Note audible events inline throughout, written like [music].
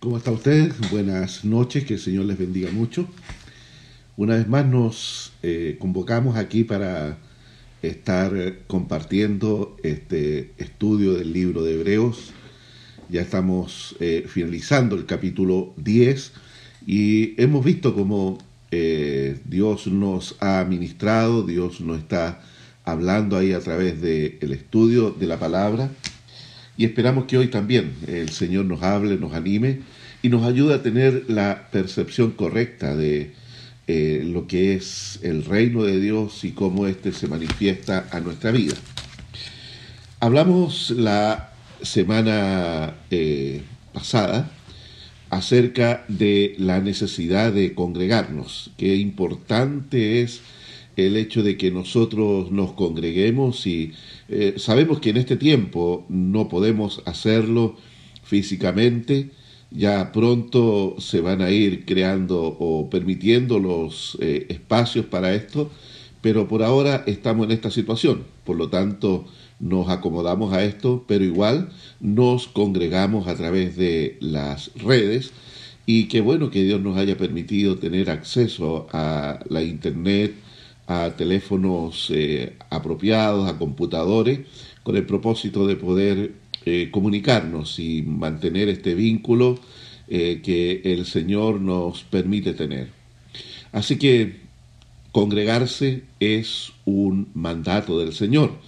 ¿Cómo está usted? Buenas noches, que el Señor les bendiga mucho. Una vez más nos eh, convocamos aquí para estar compartiendo este estudio del libro de Hebreos. Ya estamos eh, finalizando el capítulo 10 y hemos visto cómo eh, Dios nos ha ministrado, Dios nos está hablando ahí a través del estudio de la palabra y esperamos que hoy también el Señor nos hable, nos anime y nos ayude a tener la percepción correcta de eh, lo que es el reino de Dios y cómo éste se manifiesta a nuestra vida. Hablamos la semana eh, pasada acerca de la necesidad de congregarnos, qué importante es el hecho de que nosotros nos congreguemos y eh, sabemos que en este tiempo no podemos hacerlo físicamente, ya pronto se van a ir creando o permitiendo los eh, espacios para esto, pero por ahora estamos en esta situación, por lo tanto nos acomodamos a esto, pero igual nos congregamos a través de las redes y qué bueno que Dios nos haya permitido tener acceso a la internet, a teléfonos eh, apropiados, a computadores, con el propósito de poder eh, comunicarnos y mantener este vínculo eh, que el Señor nos permite tener. Así que congregarse es un mandato del Señor.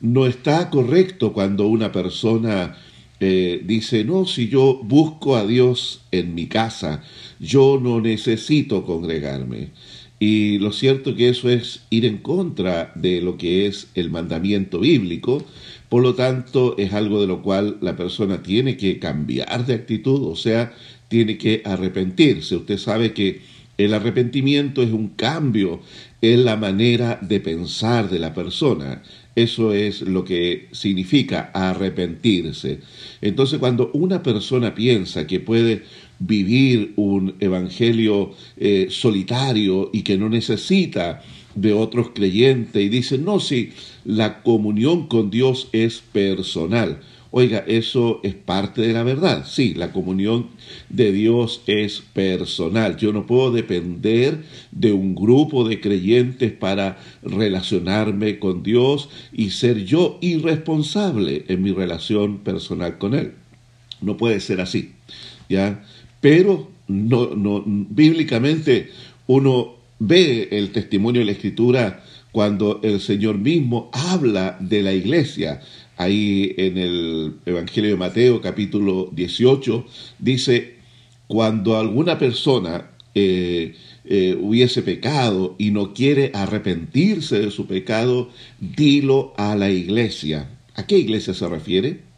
No está correcto cuando una persona dice, no, si yo busco a Dios en mi casa, yo no necesito congregarme. Y lo cierto que eso es ir en contra de lo que es el mandamiento bíblico, por lo tanto es algo de lo cual la persona tiene que cambiar de actitud, o sea, tiene que arrepentirse. Usted sabe que el arrepentimiento es un cambio en la manera de pensar de la persona. Eso es lo que significa arrepentirse. Entonces, cuando una persona piensa que puede vivir un evangelio eh, solitario y que no necesita de otros creyentes y dice, no, si la comunión con Dios es personal. Oiga, eso es parte de la verdad. Sí, la comunión de Dios es personal. Yo no puedo depender de un grupo de creyentes para relacionarme con Dios y ser yo irresponsable en mi relación personal con Él. No puede ser así. ¿Ya? Pero no, no, bíblicamente uno ve el testimonio de la Escritura cuando el Señor mismo habla de la iglesia. Ahí en el Evangelio de Mateo capítulo 18 dice, cuando alguna persona eh, eh, hubiese pecado y no quiere arrepentirse de su pecado, dilo a la iglesia. ¿A qué iglesia se refiere?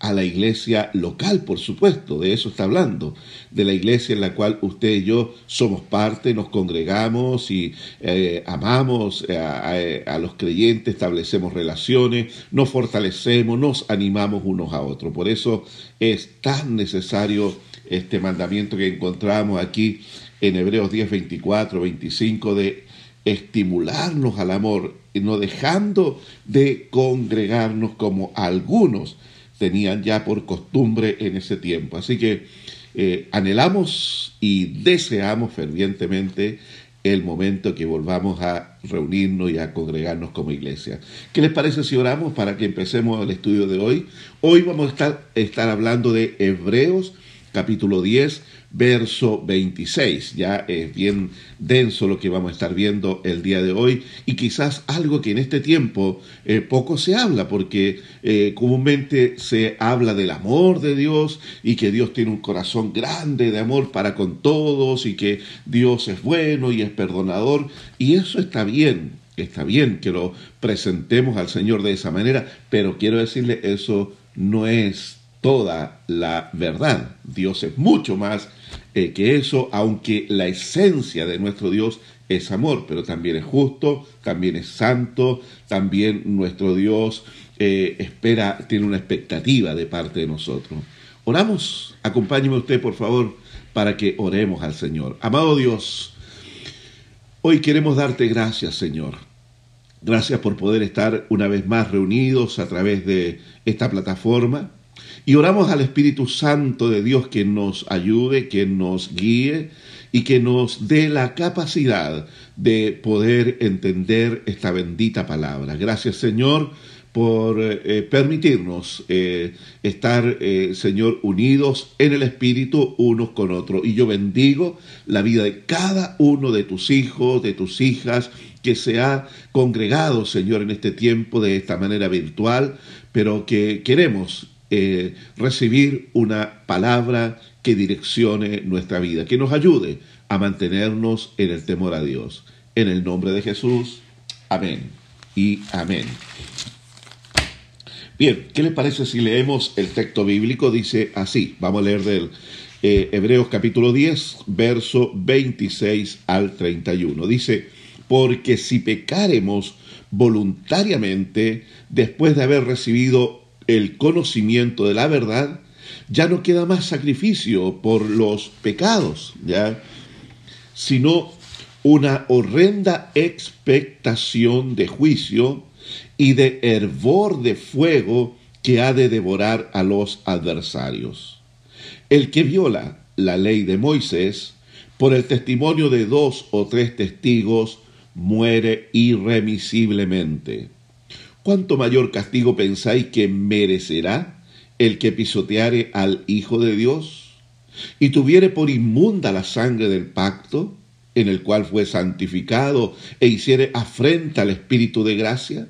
A la iglesia local, por supuesto, de eso está hablando, de la iglesia en la cual usted y yo somos parte, nos congregamos y eh, amamos a, los creyentes, establecemos relaciones, nos fortalecemos, nos animamos unos a otros. Por eso es tan necesario este mandamiento que encontramos aquí en Hebreos 10, 24, 25 de estimularnos al amor, no dejando de congregarnos como algunos tenían ya por costumbre en ese tiempo. Así que eh, anhelamos y deseamos fervientemente el momento que volvamos a reunirnos y a congregarnos como iglesia. ¿Qué les parece si oramos para que empecemos el estudio de hoy? Hoy vamos a estar, estar hablando de Hebreos capítulo 10, verso 26. Ya es bien denso lo que vamos a estar viendo el día de hoy y quizás algo que en este tiempo eh, poco se habla porque eh, comúnmente se habla del amor de Dios y que Dios tiene un corazón grande de amor para con todos y que Dios es bueno y es perdonador y eso está bien. Está bien que lo presentemos al Señor de esa manera, pero quiero decirle, eso no es toda la verdad. Dios es mucho más que eso, aunque la esencia de nuestro Dios es amor, pero también es justo, también es santo, también nuestro Dios eh, espera, tiene una expectativa de parte de nosotros. Oramos, acompáñeme usted por favor para que oremos al Señor. Amado Dios, hoy queremos darte gracias Señor. Gracias por poder estar una vez más reunidos a través de esta plataforma Y oramos al Espíritu Santo de Dios que nos ayude, que nos guíe y que nos dé la capacidad de poder entender esta bendita palabra. Gracias Señor por eh, permitirnos eh, estar, eh, Señor, unidos en el Espíritu unos con otros. Y yo bendigo la vida de cada uno de tus hijos, de tus hijas, que se ha congregado, Señor, en este tiempo de esta manera virtual, pero que queremos recibir una palabra que direccione nuestra vida, que nos ayude a mantenernos en el temor a Dios. En el nombre de Jesús, amén y amén. Bien, ¿qué les parece si leemos el texto bíblico? Dice así, vamos a leer del eh, Hebreos capítulo 10, verso 26 al 31. Dice, porque si pecaremos voluntariamente después de haber recibido el conocimiento de la verdad, ya no queda más sacrificio por los pecados, ¿ya? sino una horrenda expectación de juicio y de hervor de fuego que ha de devorar a los adversarios. El que viola la ley de Moisés, por el testimonio de dos o tres testigos, muere irremisiblemente. ¿Cuánto mayor castigo pensáis que merecerá el que pisoteare al Hijo de Dios y tuviere por inmunda la sangre del pacto, en el cual fue santificado e hiciere afrenta al Espíritu de gracia?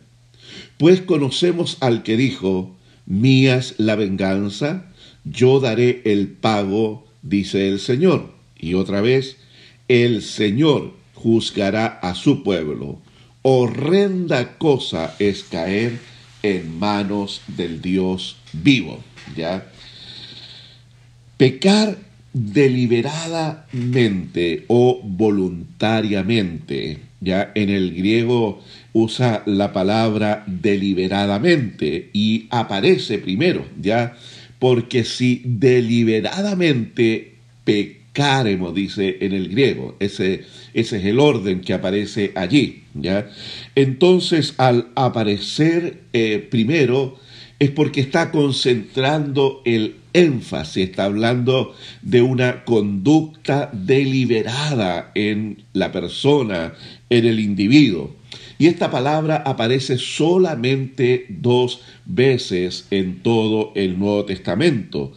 Pues conocemos al que dijo, mías la venganza, yo daré el pago, dice el Señor. Y otra vez, el Señor juzgará a su pueblo. Horrenda cosa es caer en manos del Dios vivo. ¿Ya? Pecar deliberadamente o voluntariamente. Ya en el griego usa la palabra deliberadamente y aparece primero, ya, porque si deliberadamente pecaremos, dice en el griego, ese, ese es el orden que aparece allí, Entonces, al aparecer eh, primero, es porque está concentrando el énfasis, está hablando de una conducta deliberada en la persona, en el individuo. Y esta palabra aparece solamente dos veces en todo el Nuevo Testamento.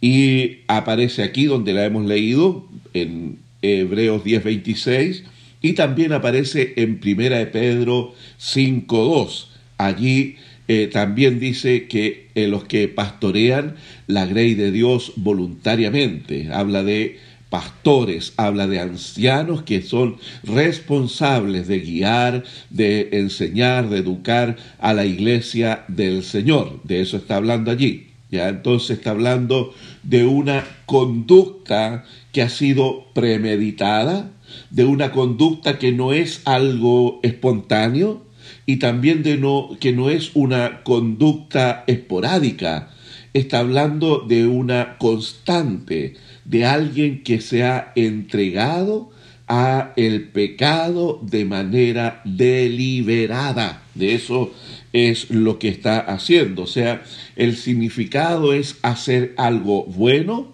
Y aparece aquí donde la hemos leído, en Hebreos 10:26, y también aparece en Primera de Pedro 5:2. Allí eh, también dice que eh, los que pastorean la grey de Dios voluntariamente, habla de pastores, habla de ancianos que son responsables de guiar, de enseñar, de educar a la iglesia del Señor. De eso está hablando allí. Ya entonces está hablando de una conducta que ha sido premeditada, de una conducta que no es algo espontáneo y también de no que no es una conducta esporádica. Está hablando de una constante, de alguien que se ha entregado a el pecado de manera deliberada. De eso es lo que está haciendo. O sea, el significado es hacer algo bueno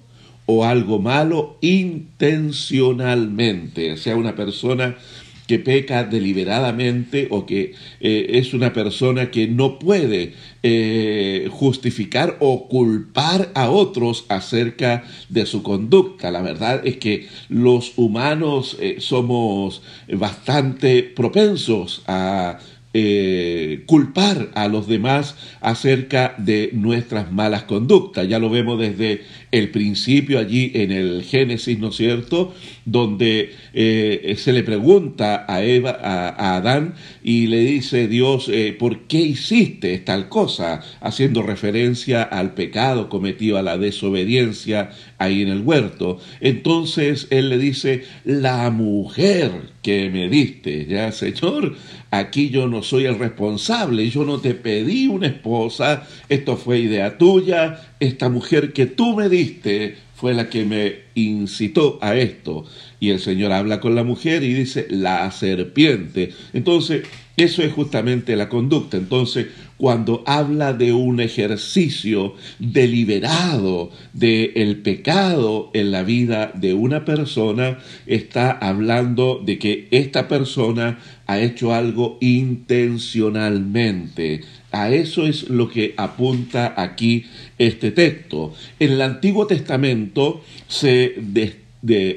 o algo malo intencionalmente. Sea, una persona que peca deliberadamente o que eh, es una persona que no puede eh, justificar o culpar a otros acerca de su conducta. La verdad es que los humanos eh, somos bastante propensos a culpar a los demás acerca de nuestras malas conductas. Ya lo vemos desde el principio allí en el Génesis, ¿no es cierto? Donde eh, se le pregunta a Eva, a, Adán, y le dice Dios, eh, ¿por qué hiciste tal cosa? Haciendo referencia al pecado cometido, a la desobediencia ahí en el huerto. Entonces él le dice, la mujer que me diste, ya Señor, aquí yo no soy el responsable, yo no te pedí una esposa, esto fue idea tuya, esta mujer que tú me diste fue la que me incitó a esto. Y el Señor habla con la mujer y dice, la serpiente. Entonces, eso es justamente la conducta. Entonces, cuando habla de un ejercicio deliberado del el pecado en la vida de una persona, está hablando de que esta persona ha hecho algo intencionalmente. A eso es lo que apunta aquí este texto. En el Antiguo Testamento se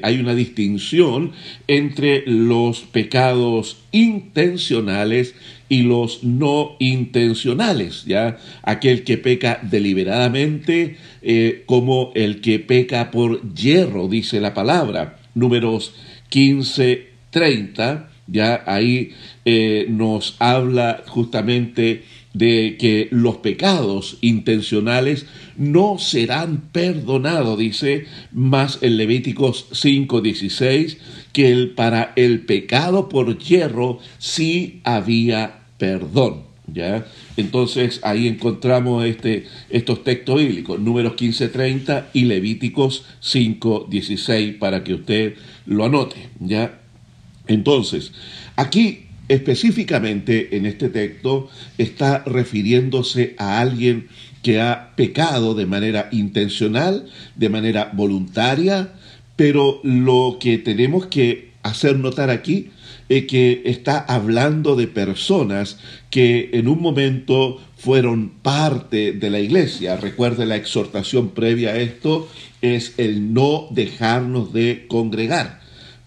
hay una distinción entre los pecados intencionales y los no intencionales, ¿ya? Aquel que peca deliberadamente eh, como el que peca por hierro, dice la palabra. Números 15, 30, ya ahí eh, nos habla justamente de que los pecados intencionales no serán perdonados, dice más en Levíticos 5:16, que el, para el pecado por hierro sí había perdón. ¿ya? Entonces ahí encontramos este, estos textos bíblicos, números 15:30 y Levíticos 5:16, para que usted lo anote. ¿ya? Entonces, aquí específicamente en este texto está refiriéndose a alguien que ha pecado de manera intencional, de manera voluntaria, pero lo que tenemos que hacer notar aquí es que está hablando de personas que en un momento fueron parte de la iglesia. Recuerde la exhortación previa a esto es el no dejarnos de congregar.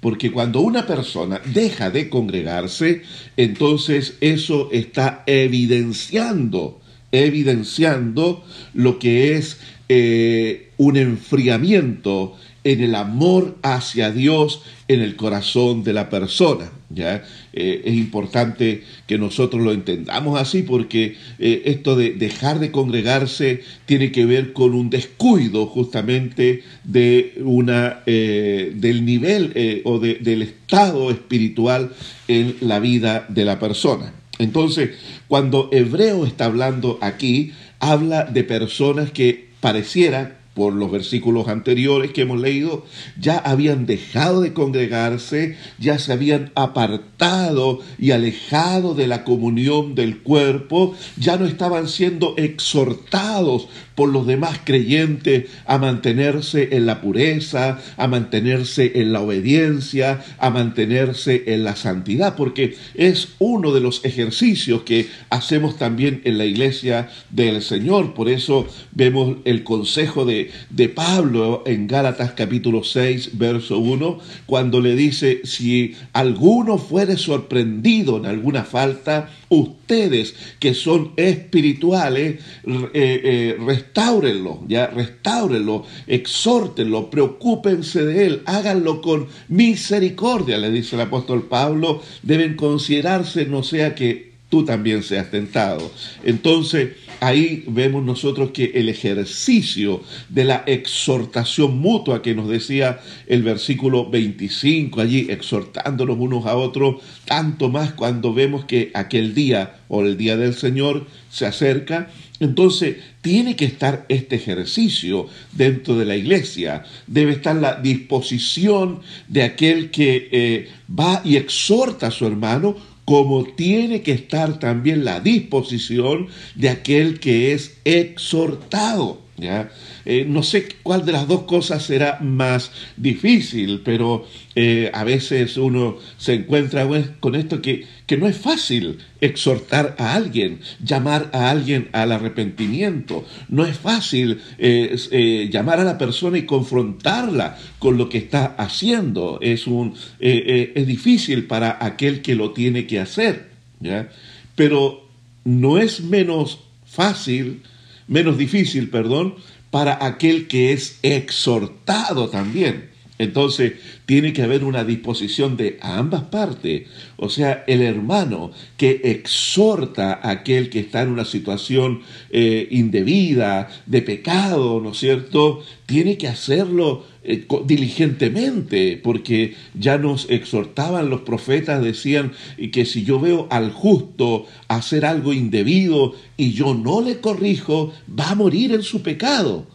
Porque cuando una persona deja de congregarse, entonces eso está evidenciando, evidenciando lo que es eh, un enfriamiento en el amor hacia Dios en el corazón de la persona. ¿ya? Eh, es importante que nosotros lo entendamos así porque eh, esto de dejar de congregarse tiene que ver con un descuido justamente de una, eh, del nivel o del estado espiritual en la vida de la persona. Entonces, cuando Hebreo está hablando aquí, habla de personas que pareciera por los versículos anteriores que hemos leído, ya habían dejado de congregarse, ya se habían apartado y alejado de la comunión del cuerpo, ya no estaban siendo exhortados por los demás creyentes a mantenerse en la pureza, a mantenerse en la obediencia, a mantenerse en la santidad, porque es uno de los ejercicios que hacemos también en la iglesia del Señor. Por eso vemos el consejo de, de Pablo en Gálatas capítulo 6, verso 1, cuando le dice, si alguno fuere sorprendido en alguna falta, ustedes que son espirituales, eh, eh, restáurenlo, ya, restáurenlo, exhórtenlo, preocúpense de él, háganlo con misericordia, le dice el apóstol Pablo, deben considerarse, no sea que tú también seas tentado. Entonces, ahí vemos nosotros que el ejercicio de la exhortación mutua que nos decía el versículo 25 allí, exhortándonos unos a otros, tanto más cuando vemos que aquel día o el día del Señor se acerca, entonces tiene que estar este ejercicio dentro de la iglesia, debe estar la disposición de aquel que eh, va y exhorta a su hermano como tiene que estar también la disposición de aquel que es exhortado. ¿ya? Eh, no sé cuál de las dos cosas será más difícil, pero eh, a veces uno se encuentra con esto que, que no es fácil exhortar a alguien, llamar a alguien al arrepentimiento. No es fácil eh, llamar a la persona y confrontarla con lo que está haciendo. Es, un, es difícil para aquel que lo tiene que hacer. ¿ya? Pero no es menos fácil, menos difícil, perdón, para aquel que es exhortado también. Entonces, tiene que haber una disposición de ambas partes. O sea, el hermano que exhorta a aquel que está en una situación eh, indebida, de pecado, ¿no es cierto? Tiene que hacerlo eh, diligentemente, porque ya nos exhortaban los profetas, decían que si yo veo al justo hacer algo indebido y yo no le corrijo, va a morir en su pecado,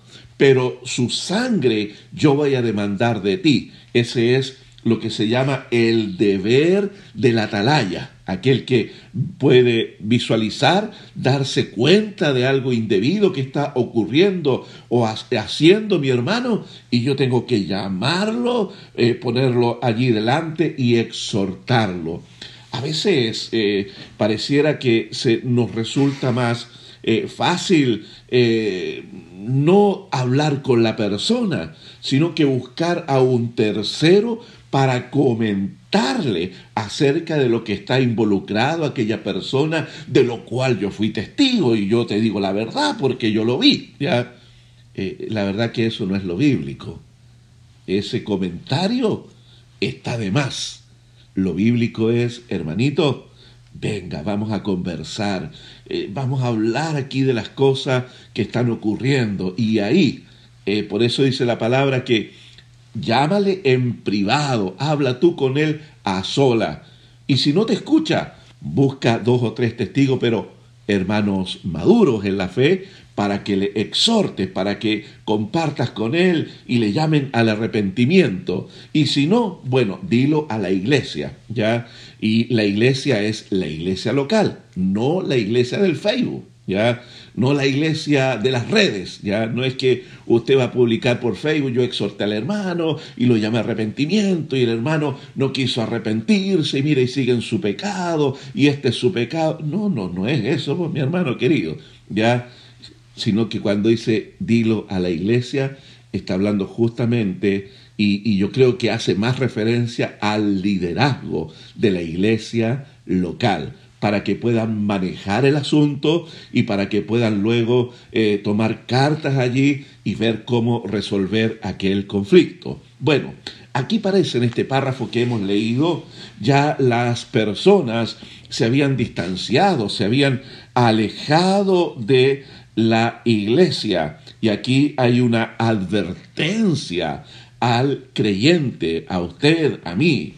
pero su sangre yo voy a demandar de ti. Ese es lo que se llama el deber de la atalaya. aquel que puede visualizar, darse cuenta de algo indebido que está ocurriendo o haciendo mi hermano, y yo tengo que llamarlo, eh, ponerlo allí delante y exhortarlo. A veces eh, pareciera que se nos resulta más eh, fácil no hablar con la persona, sino que buscar a un tercero para comentarle acerca de lo que está involucrado aquella persona, de lo cual yo fui testigo y yo te digo la verdad porque yo lo vi. ¿ya? Eh, la verdad que eso no es lo bíblico. Ese comentario está de más. Lo bíblico es, hermanito, venga, vamos a conversar, eh, vamos a hablar aquí de las cosas que están ocurriendo. Y ahí, eh, por eso dice la palabra que Llámale en privado, habla tú con él a sola. Y si no te escucha, busca dos o tres testigos, pero hermanos maduros en la fe, para que le exhortes, para que compartas con él y le llamen al arrepentimiento. Y si no, bueno, dilo a la iglesia, ¿ya? Y la iglesia es la iglesia local, no la iglesia del Facebook, ¿ya? no la iglesia de las redes, ya no es que usted va a publicar por Facebook, yo exhorté al hermano y lo llamé arrepentimiento y el hermano no quiso arrepentirse y mira y sigue en su pecado y este es su pecado. No, no, no es eso, pues, mi hermano querido, ya, sino que cuando dice dilo a la iglesia, está hablando justamente y, y, yo creo que hace más referencia al liderazgo de la iglesia local para que puedan manejar el asunto y para que puedan luego eh, tomar cartas allí y ver cómo resolver aquel conflicto. Bueno, aquí parece en este párrafo que hemos leído, ya las personas se habían distanciado, se habían alejado de la iglesia. Y aquí hay una advertencia al creyente, a usted, a mí,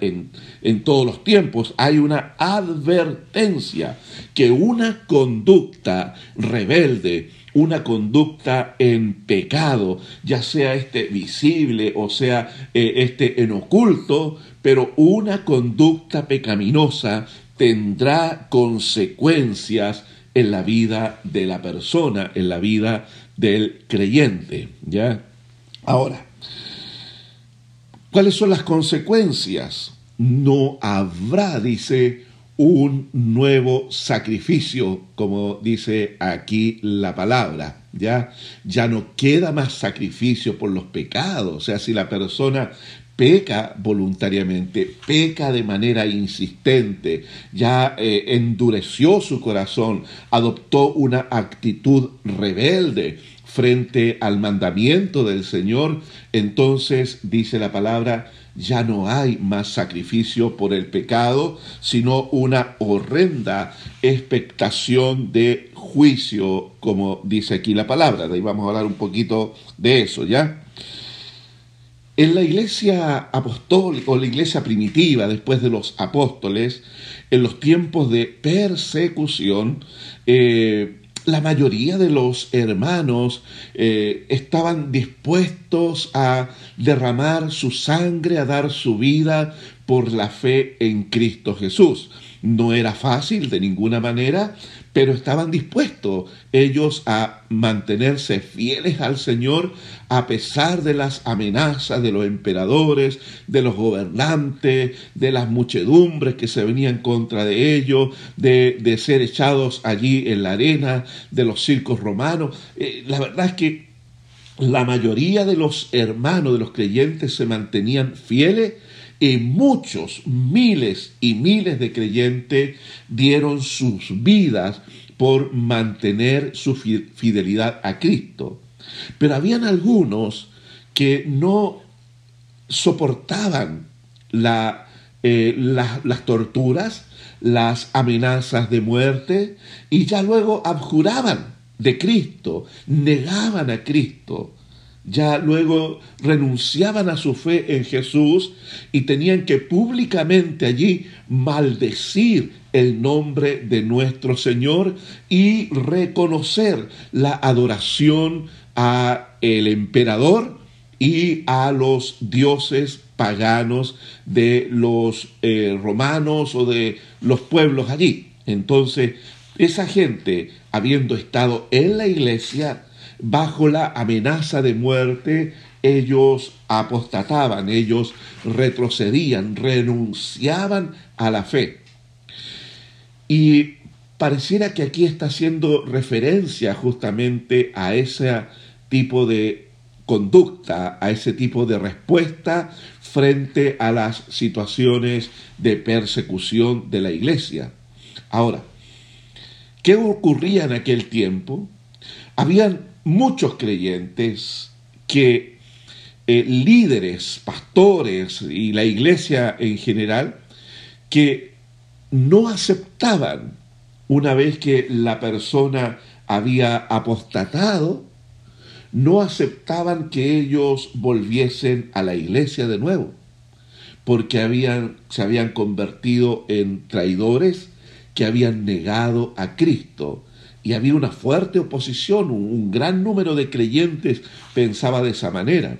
en, todos los tiempos, hay una advertencia que una conducta rebelde, una conducta en pecado, ya sea este visible o sea eh, este en oculto, pero una conducta pecaminosa tendrá consecuencias en la vida de la persona, en la vida del creyente, ¿ya? Ahora, ¿Cuáles son las consecuencias? No habrá, dice, un nuevo sacrificio, como dice aquí la palabra. Ya, ya no queda más sacrificio por los pecados. O sea, si la persona peca voluntariamente, peca de manera insistente, ya eh, endureció su corazón, adoptó una actitud rebelde, frente al mandamiento del Señor, entonces dice la palabra, ya no hay más sacrificio por el pecado, sino una horrenda expectación de juicio, como dice aquí la palabra. De ahí vamos a hablar un poquito de eso, ¿ya? En la iglesia apostólica o la iglesia primitiva, después de los apóstoles, en los tiempos de persecución, eh, la mayoría de los hermanos eh, estaban dispuestos a derramar su sangre, a dar su vida por la fe en Cristo Jesús. No era fácil de ninguna manera, pero estaban dispuestos ellos a mantenerse fieles al Señor a pesar de las amenazas de los emperadores, de los gobernantes, de las muchedumbres que se venían contra de ellos, de, ser echados allí en la arena, de los circos romanos. Eh, la verdad es que la mayoría de los hermanos, de los creyentes, se mantenían fieles y muchos, miles y miles de creyentes dieron sus vidas por mantener su fidelidad a Cristo. Pero habían algunos que no soportaban eh, las torturas, las amenazas de muerte y ya luego abjuraban de Cristo, negaban a Cristo ya luego renunciaban a su fe en Jesús y tenían que públicamente allí maldecir el nombre de nuestro Señor y reconocer la adoración a el emperador y a los dioses paganos de los eh, romanos o de los pueblos allí. Entonces, esa gente, habiendo estado en la iglesia, bajo la amenaza de muerte, ellos apostataban, ellos retrocedían, renunciaban a la fe. Y pareciera que aquí está haciendo referencia justamente a ese tipo de conducta, a ese tipo de respuesta frente a las situaciones de persecución de la iglesia. Ahora, ¿qué ocurría en aquel tiempo? Habían muchos creyentes que eh, líderes, pastores y la iglesia en general, que no aceptaban una vez que la persona había apostatado, no aceptaban que ellos volviesen a la iglesia de nuevo, porque habían, se habían convertido en traidores que habían negado a Cristo. Y había una fuerte oposición, un gran número de creyentes pensaba de esa manera.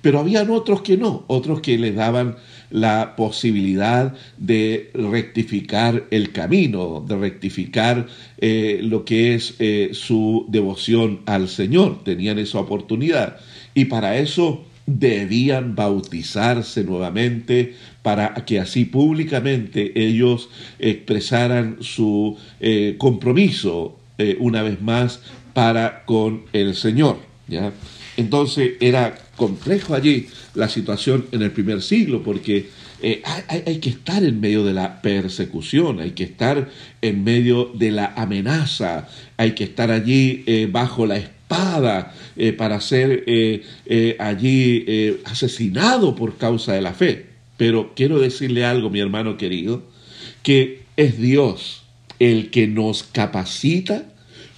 Pero habían otros que no, otros que les daban la posibilidad de rectificar el camino, de rectificar eh, lo que es eh, su devoción al Señor. Tenían esa oportunidad. Y para eso debían bautizarse nuevamente para que así públicamente ellos expresaran su eh, compromiso una vez más para con el Señor. ¿ya? Entonces era complejo allí la situación en el primer siglo, porque eh, hay, que estar en medio de la persecución, hay que estar en medio de la amenaza, hay que estar allí eh, bajo la espada eh, para ser allí asesinado por causa de la fe. Pero quiero decirle algo, mi hermano querido, que es Dios el que nos capacita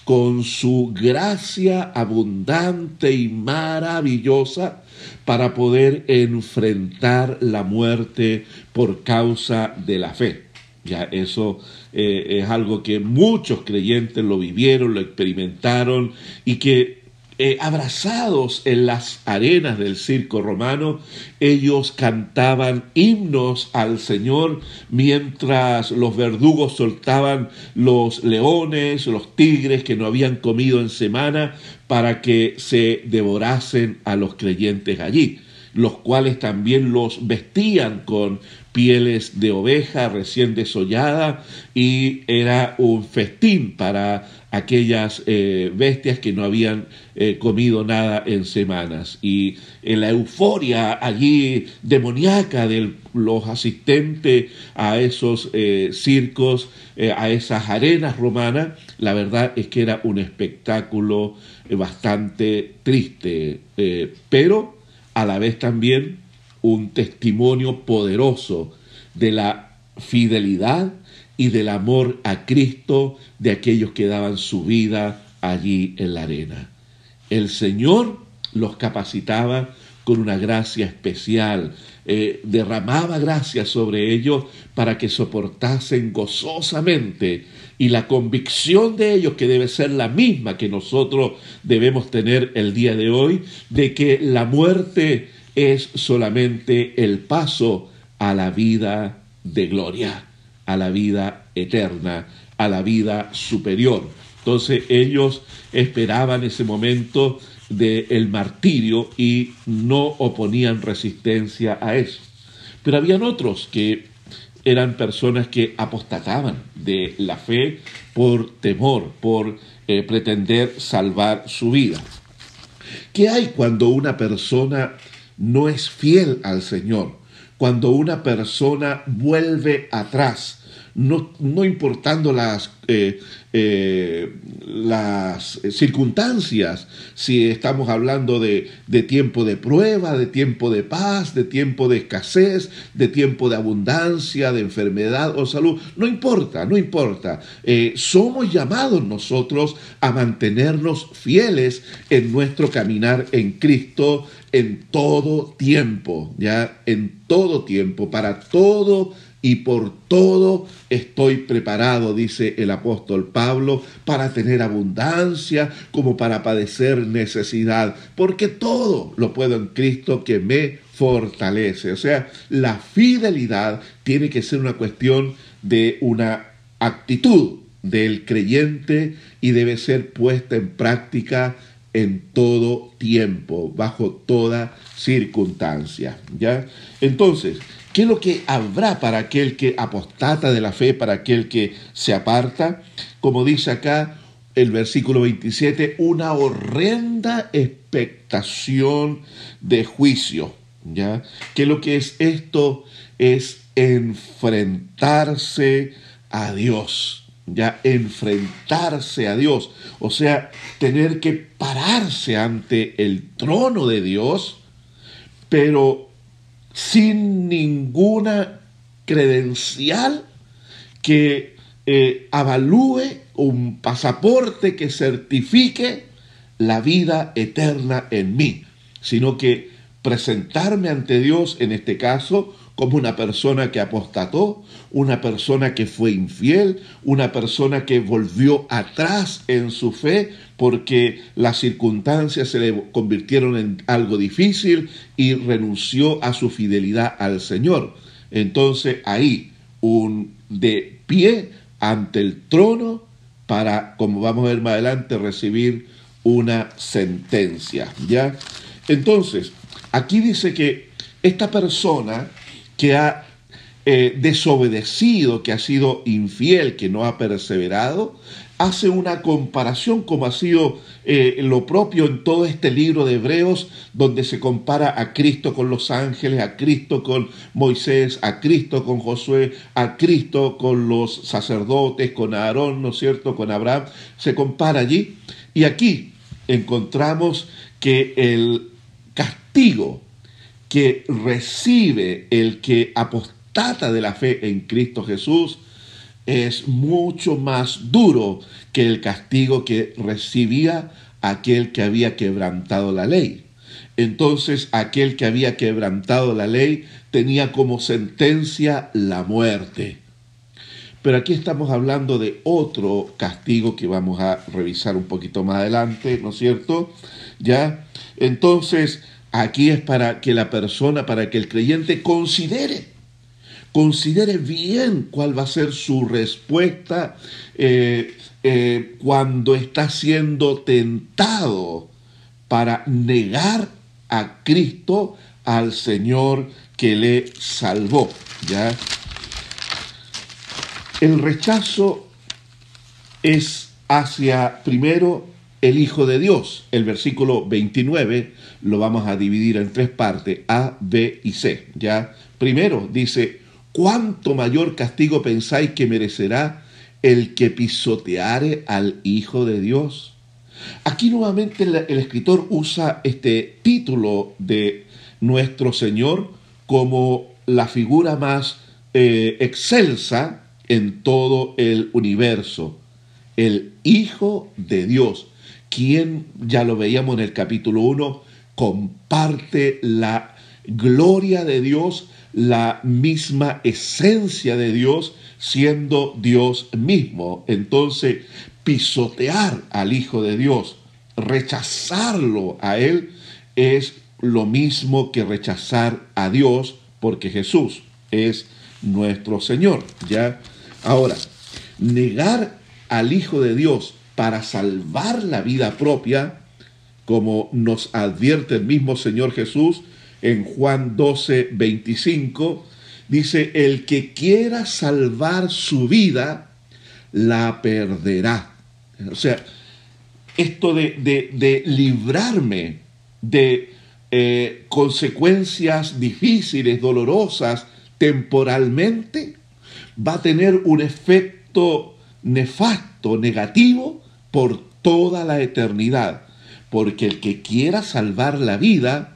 con su gracia abundante y maravillosa para poder enfrentar la muerte por causa de la fe. Ya eso eh, es algo que muchos creyentes lo vivieron, lo experimentaron y que eh, abrazados en las arenas del circo romano, ellos cantaban himnos al Señor mientras los verdugos soltaban los leones, los tigres que no habían comido en semana para que se devorasen a los creyentes allí los cuales también los vestían con pieles de oveja recién desollada y era un festín para aquellas eh, bestias que no habían eh, comido nada en semanas. Y en la euforia allí demoníaca de los asistentes a esos eh, circos, a esas arenas romanas, la verdad es que era un espectáculo bastante triste, pero a la vez también un testimonio poderoso de la fidelidad y del amor a Cristo de aquellos que daban su vida allí en la arena. El Señor los capacitaba con una gracia especial, eh, derramaba gracia sobre ellos para que soportasen gozosamente y la convicción de ellos, que debe ser la misma que nosotros debemos tener el día de hoy, de que la muerte es solamente el paso a la vida de gloria a la vida eterna, a la vida superior. Entonces ellos esperaban ese momento del martirio y no oponían resistencia a eso. Pero habían otros que eran personas que apostataban de la fe por temor, por eh, pretender salvar su vida. ¿Qué hay cuando una persona no es fiel al Señor? Cuando una persona vuelve atrás, no, no importando las, eh, eh, las circunstancias, si estamos hablando de, tiempo de prueba, de tiempo de paz, de tiempo de escasez, de tiempo de abundancia, de enfermedad o salud, no importa, no importa. Eh, somos llamados nosotros a mantenernos fieles en nuestro caminar en Cristo en todo tiempo, ya en todo tiempo, para todo y por todo estoy preparado, dice el apóstol Pablo, para tener abundancia como para padecer necesidad, porque todo lo puedo en Cristo que me fortalece. O sea, la fidelidad tiene que ser una cuestión de una actitud del creyente y debe ser puesta en práctica en todo tiempo, bajo toda circunstancia. ¿ya? Entonces, ¿qué es lo que habrá para aquel que apostata de la fe, para aquel que se aparta? Como dice acá el versículo 27, una horrenda expectación de juicio. ¿ya? ¿Qué lo que es esto? Es enfrentarse a Dios ya enfrentarse a Dios, o sea, tener que pararse ante el trono de Dios, pero sin ninguna credencial que eh, avalúe un pasaporte que certifique la vida eterna en mí, sino que presentarme ante Dios, en este caso, como una persona que apostató, una persona que fue infiel, una persona que volvió atrás en su fe porque las circunstancias se le convirtieron en algo difícil y renunció a su fidelidad al Señor. Entonces ahí, un de pie ante el trono para, como vamos a ver más adelante, recibir una sentencia. ¿Ya? Entonces, aquí dice que esta persona que ha eh, desobedecido, que ha sido infiel, que no ha perseverado, hace una comparación como ha sido eh, lo propio en todo este libro de Hebreos, donde se compara a Cristo con los ángeles, a Cristo con Moisés, a Cristo con Josué, a Cristo con los sacerdotes, con Aarón, ¿no es cierto?, con Abraham, se compara allí. Y aquí encontramos que el castigo que recibe el que apostata de la fe en Cristo Jesús es mucho más duro que el castigo que recibía aquel que había quebrantado la ley. Entonces aquel que había quebrantado la ley tenía como sentencia la muerte. Pero aquí estamos hablando de otro castigo que vamos a revisar un poquito más adelante, ¿no es cierto? Ya, entonces Aquí es para que la persona, para que el creyente considere, considere bien cuál va a ser su respuesta eh, eh, cuando está siendo tentado para negar a Cristo, al Señor que le salvó. ¿ya? El rechazo es hacia, primero, el Hijo de Dios. El versículo 29 lo vamos a dividir en tres partes, A, B y C. ¿ya? Primero dice, ¿cuánto mayor castigo pensáis que merecerá el que pisoteare al Hijo de Dios? Aquí nuevamente el, escritor usa este título de nuestro Señor como la figura más eh, excelsa en todo el universo, el Hijo de Dios, quien, ya lo veíamos en el capítulo 1, comparte la gloria de Dios, la misma esencia de Dios, siendo Dios mismo. Entonces, pisotear al Hijo de Dios, rechazarlo a Él, es lo mismo que rechazar a Dios, porque Jesús es nuestro Señor. ¿ya? Ahora, negar al Hijo de Dios para salvar la vida propia, como nos advierte el mismo Señor Jesús en Juan 12, 25, dice, el que quiera salvar su vida, la perderá. O sea, esto de, librarme de eh, consecuencias difíciles, dolorosas, temporalmente, va a tener un efecto nefasto, negativo, por toda la eternidad porque el que quiera salvar la vida,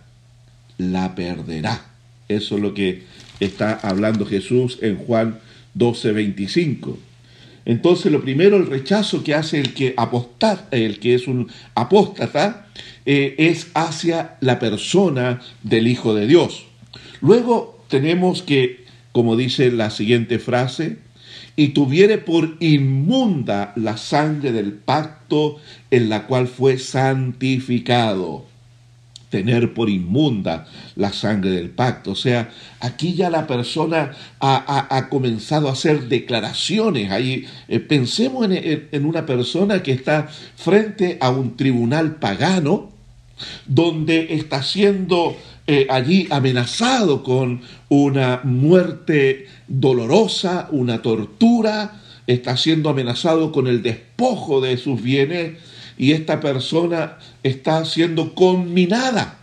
la perderá. Eso es lo que está hablando Jesús en Juan 12, 25. Entonces, lo primero, el rechazo que hace el que apostata, el que es un apóstata, eh, es hacia la persona del Hijo de Dios. Luego tenemos que como dice la siguiente frase, y tuviere por inmunda la sangre del pacto en la cual fue santificado. Tener por inmunda la sangre del pacto. O sea, aquí ya la persona ha, comenzado a hacer declaraciones. Ahí, eh, pensemos en, en una persona que está frente a un tribunal pagano, donde está siendo eh, allí amenazado con una muerte dolorosa, una tortura, está siendo amenazado con el despojo de sus bienes y esta persona está siendo conminada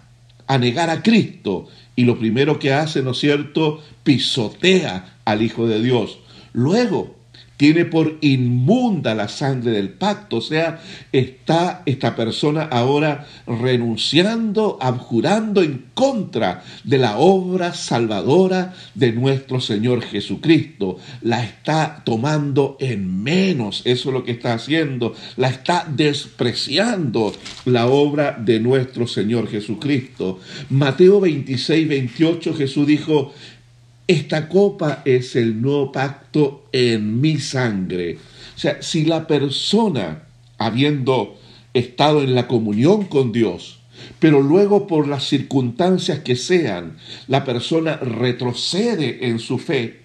a negar a Cristo y lo primero que hace, ¿no es cierto?, pisotea al Hijo de Dios. Luego, tiene por inmunda la sangre del pacto, o sea, está esta persona ahora renunciando, abjurando en contra de la obra salvadora de nuestro Señor Jesucristo. La está tomando en menos, eso es lo que está haciendo, la está despreciando la obra de nuestro Señor Jesucristo. Mateo 26, 28 Jesús dijo, esta copa es el nuevo pacto en mi sangre. O sea, si la persona, habiendo estado en la comunión con Dios, pero luego por las circunstancias que sean, la persona retrocede en su fe,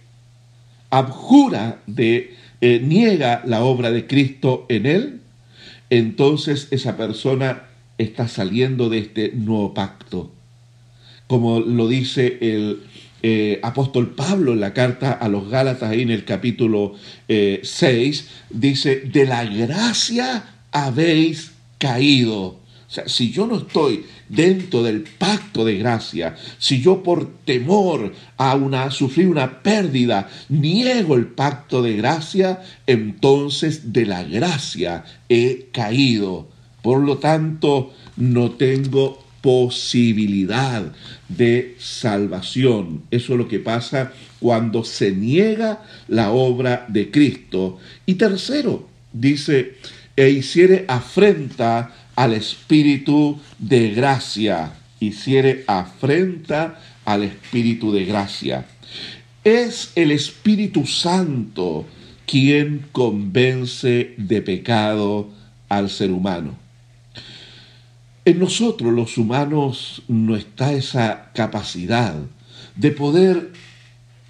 abjura de, eh, niega la obra de Cristo en él, entonces esa persona está saliendo de este nuevo pacto. Como lo dice el eh, apóstol Pablo en la carta a los Gálatas, ahí en el capítulo 6, eh, dice, de la gracia habéis caído. O sea, si yo no estoy dentro del pacto de gracia, si yo por temor a, una, a sufrir una pérdida niego el pacto de gracia, entonces de la gracia he caído. Por lo tanto, no tengo posibilidad de salvación. Eso es lo que pasa cuando se niega la obra de Cristo. Y tercero, dice, e hiciere afrenta al Espíritu de gracia. Hiciere afrenta al Espíritu de gracia. Es el Espíritu Santo quien convence de pecado al ser humano. En nosotros los humanos no está esa capacidad de poder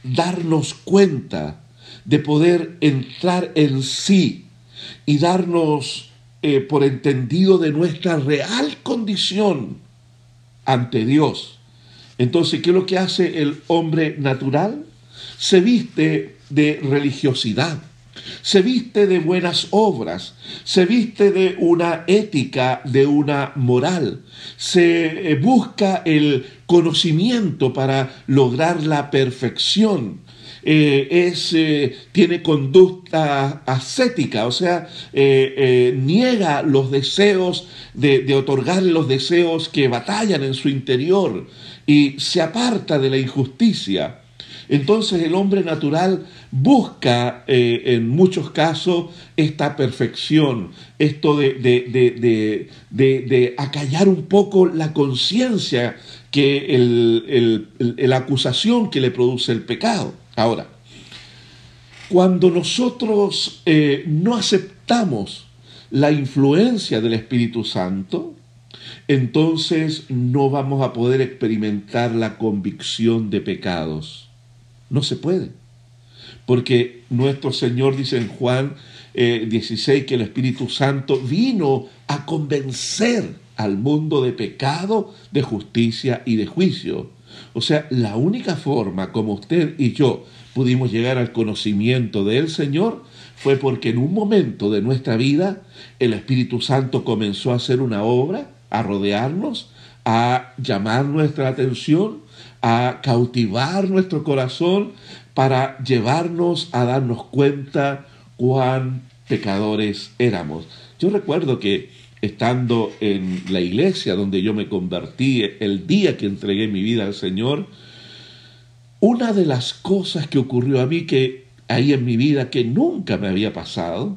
darnos cuenta, de poder entrar en sí y darnos eh, por entendido de nuestra real condición ante Dios. Entonces, ¿qué es lo que hace el hombre natural? Se viste de religiosidad se viste de buenas obras, se viste de una ética, de una moral, se eh, busca el conocimiento para lograr la perfección. Eh, es, eh, tiene conducta ascética, o sea, niega los deseos de, de otorgarle los deseos que batallan en su interior y se aparta de la injusticia. Entonces el hombre natural busca eh, en muchos casos esta perfección, esto de, acallar un poco la conciencia, que la acusación que le produce el pecado. Ahora, cuando nosotros eh, no aceptamos la influencia del Espíritu Santo, entonces no vamos a poder experimentar la convicción de pecados. No se puede. Porque nuestro Señor dice en Juan 16 eh, que el Espíritu Santo vino a convencer al mundo de pecado, de justicia y de juicio. O sea, la única forma como usted y yo pudimos llegar al conocimiento del Señor fue porque en un momento de nuestra vida el Espíritu Santo comenzó a hacer una obra, a rodearnos, a llamar nuestra atención, a cautivar nuestro corazón para llevarnos a darnos cuenta cuán pecadores éramos. Yo recuerdo que estando en la iglesia donde yo me convertí el día que entregué mi vida al Señor, una de las cosas que ocurrió a mí que ahí en mi vida que nunca me había pasado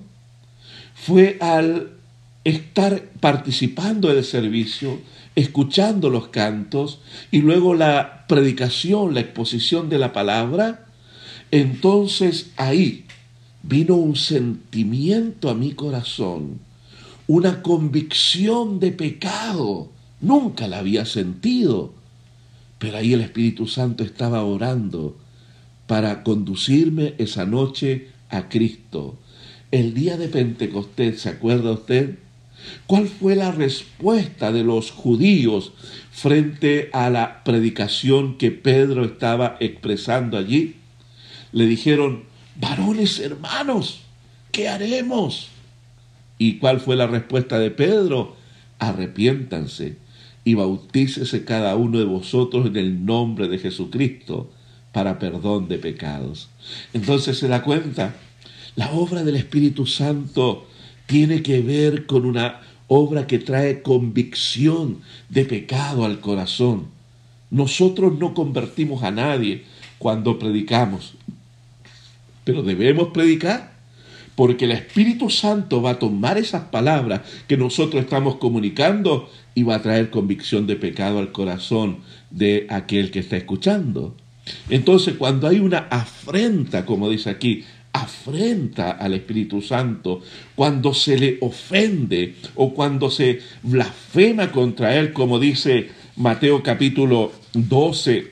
fue al estar participando del servicio, escuchando los cantos y luego la predicación, la exposición de la palabra, Entonces ahí vino un sentimiento a mi corazón, una convicción de pecado. Nunca la había sentido. Pero ahí el Espíritu Santo estaba orando para conducirme esa noche a Cristo. El día de Pentecostés, ¿se acuerda usted? ¿Cuál fue la respuesta de los judíos frente a la predicación que Pedro estaba expresando allí? Le dijeron, varones hermanos, ¿qué haremos? ¿Y cuál fue la respuesta de Pedro? Arrepiéntanse y bautícese cada uno de vosotros en el nombre de Jesucristo para perdón de pecados. Entonces se da cuenta, la obra del Espíritu Santo tiene que ver con una obra que trae convicción de pecado al corazón. Nosotros no convertimos a nadie cuando predicamos, pero debemos predicar porque el Espíritu Santo va a tomar esas palabras que nosotros estamos comunicando y va a traer convicción de pecado al corazón de aquel que está escuchando. Entonces, cuando hay una afrenta, como dice aquí, afrenta al Espíritu Santo, cuando se le ofende o cuando se blasfema contra él, como dice Mateo capítulo 12,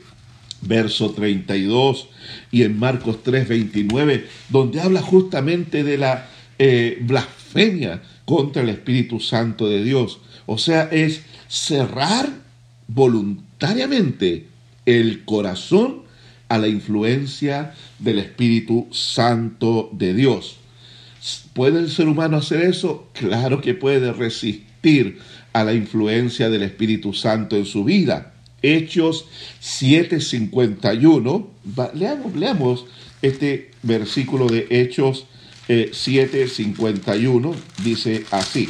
verso 32, y en Marcos 3, 29, donde habla justamente de la eh, blasfemia contra el Espíritu Santo de Dios. O sea, es cerrar voluntariamente el corazón a la influencia del Espíritu Santo de Dios. ¿Puede el ser humano hacer eso? Claro que puede resistir a la influencia del Espíritu Santo en su vida. Hechos 7:51, leamos, leamos este versículo de Hechos 7:51, eh, dice así.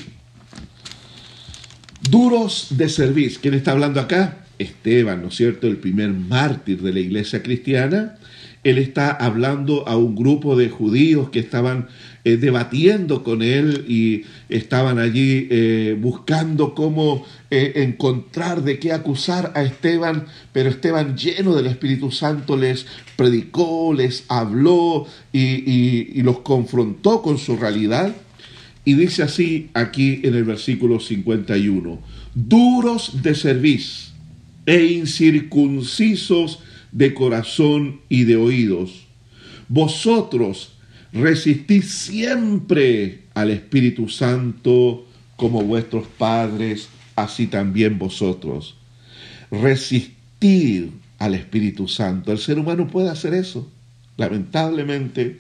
Duros de servir. ¿Quién está hablando acá? Esteban, ¿no es cierto?, el primer mártir de la iglesia cristiana, él está hablando a un grupo de judíos que estaban eh, debatiendo con él y estaban allí eh, buscando cómo eh, encontrar de qué acusar a Esteban, pero Esteban lleno del Espíritu Santo les predicó, les habló y, los confrontó con su realidad. Y dice así aquí en el versículo 51, duros de servicio e incircuncisos de corazón y de oídos. Vosotros resistís siempre al Espíritu Santo como vuestros padres, así también vosotros. Resistir al Espíritu Santo. El ser humano puede hacer eso. Lamentablemente,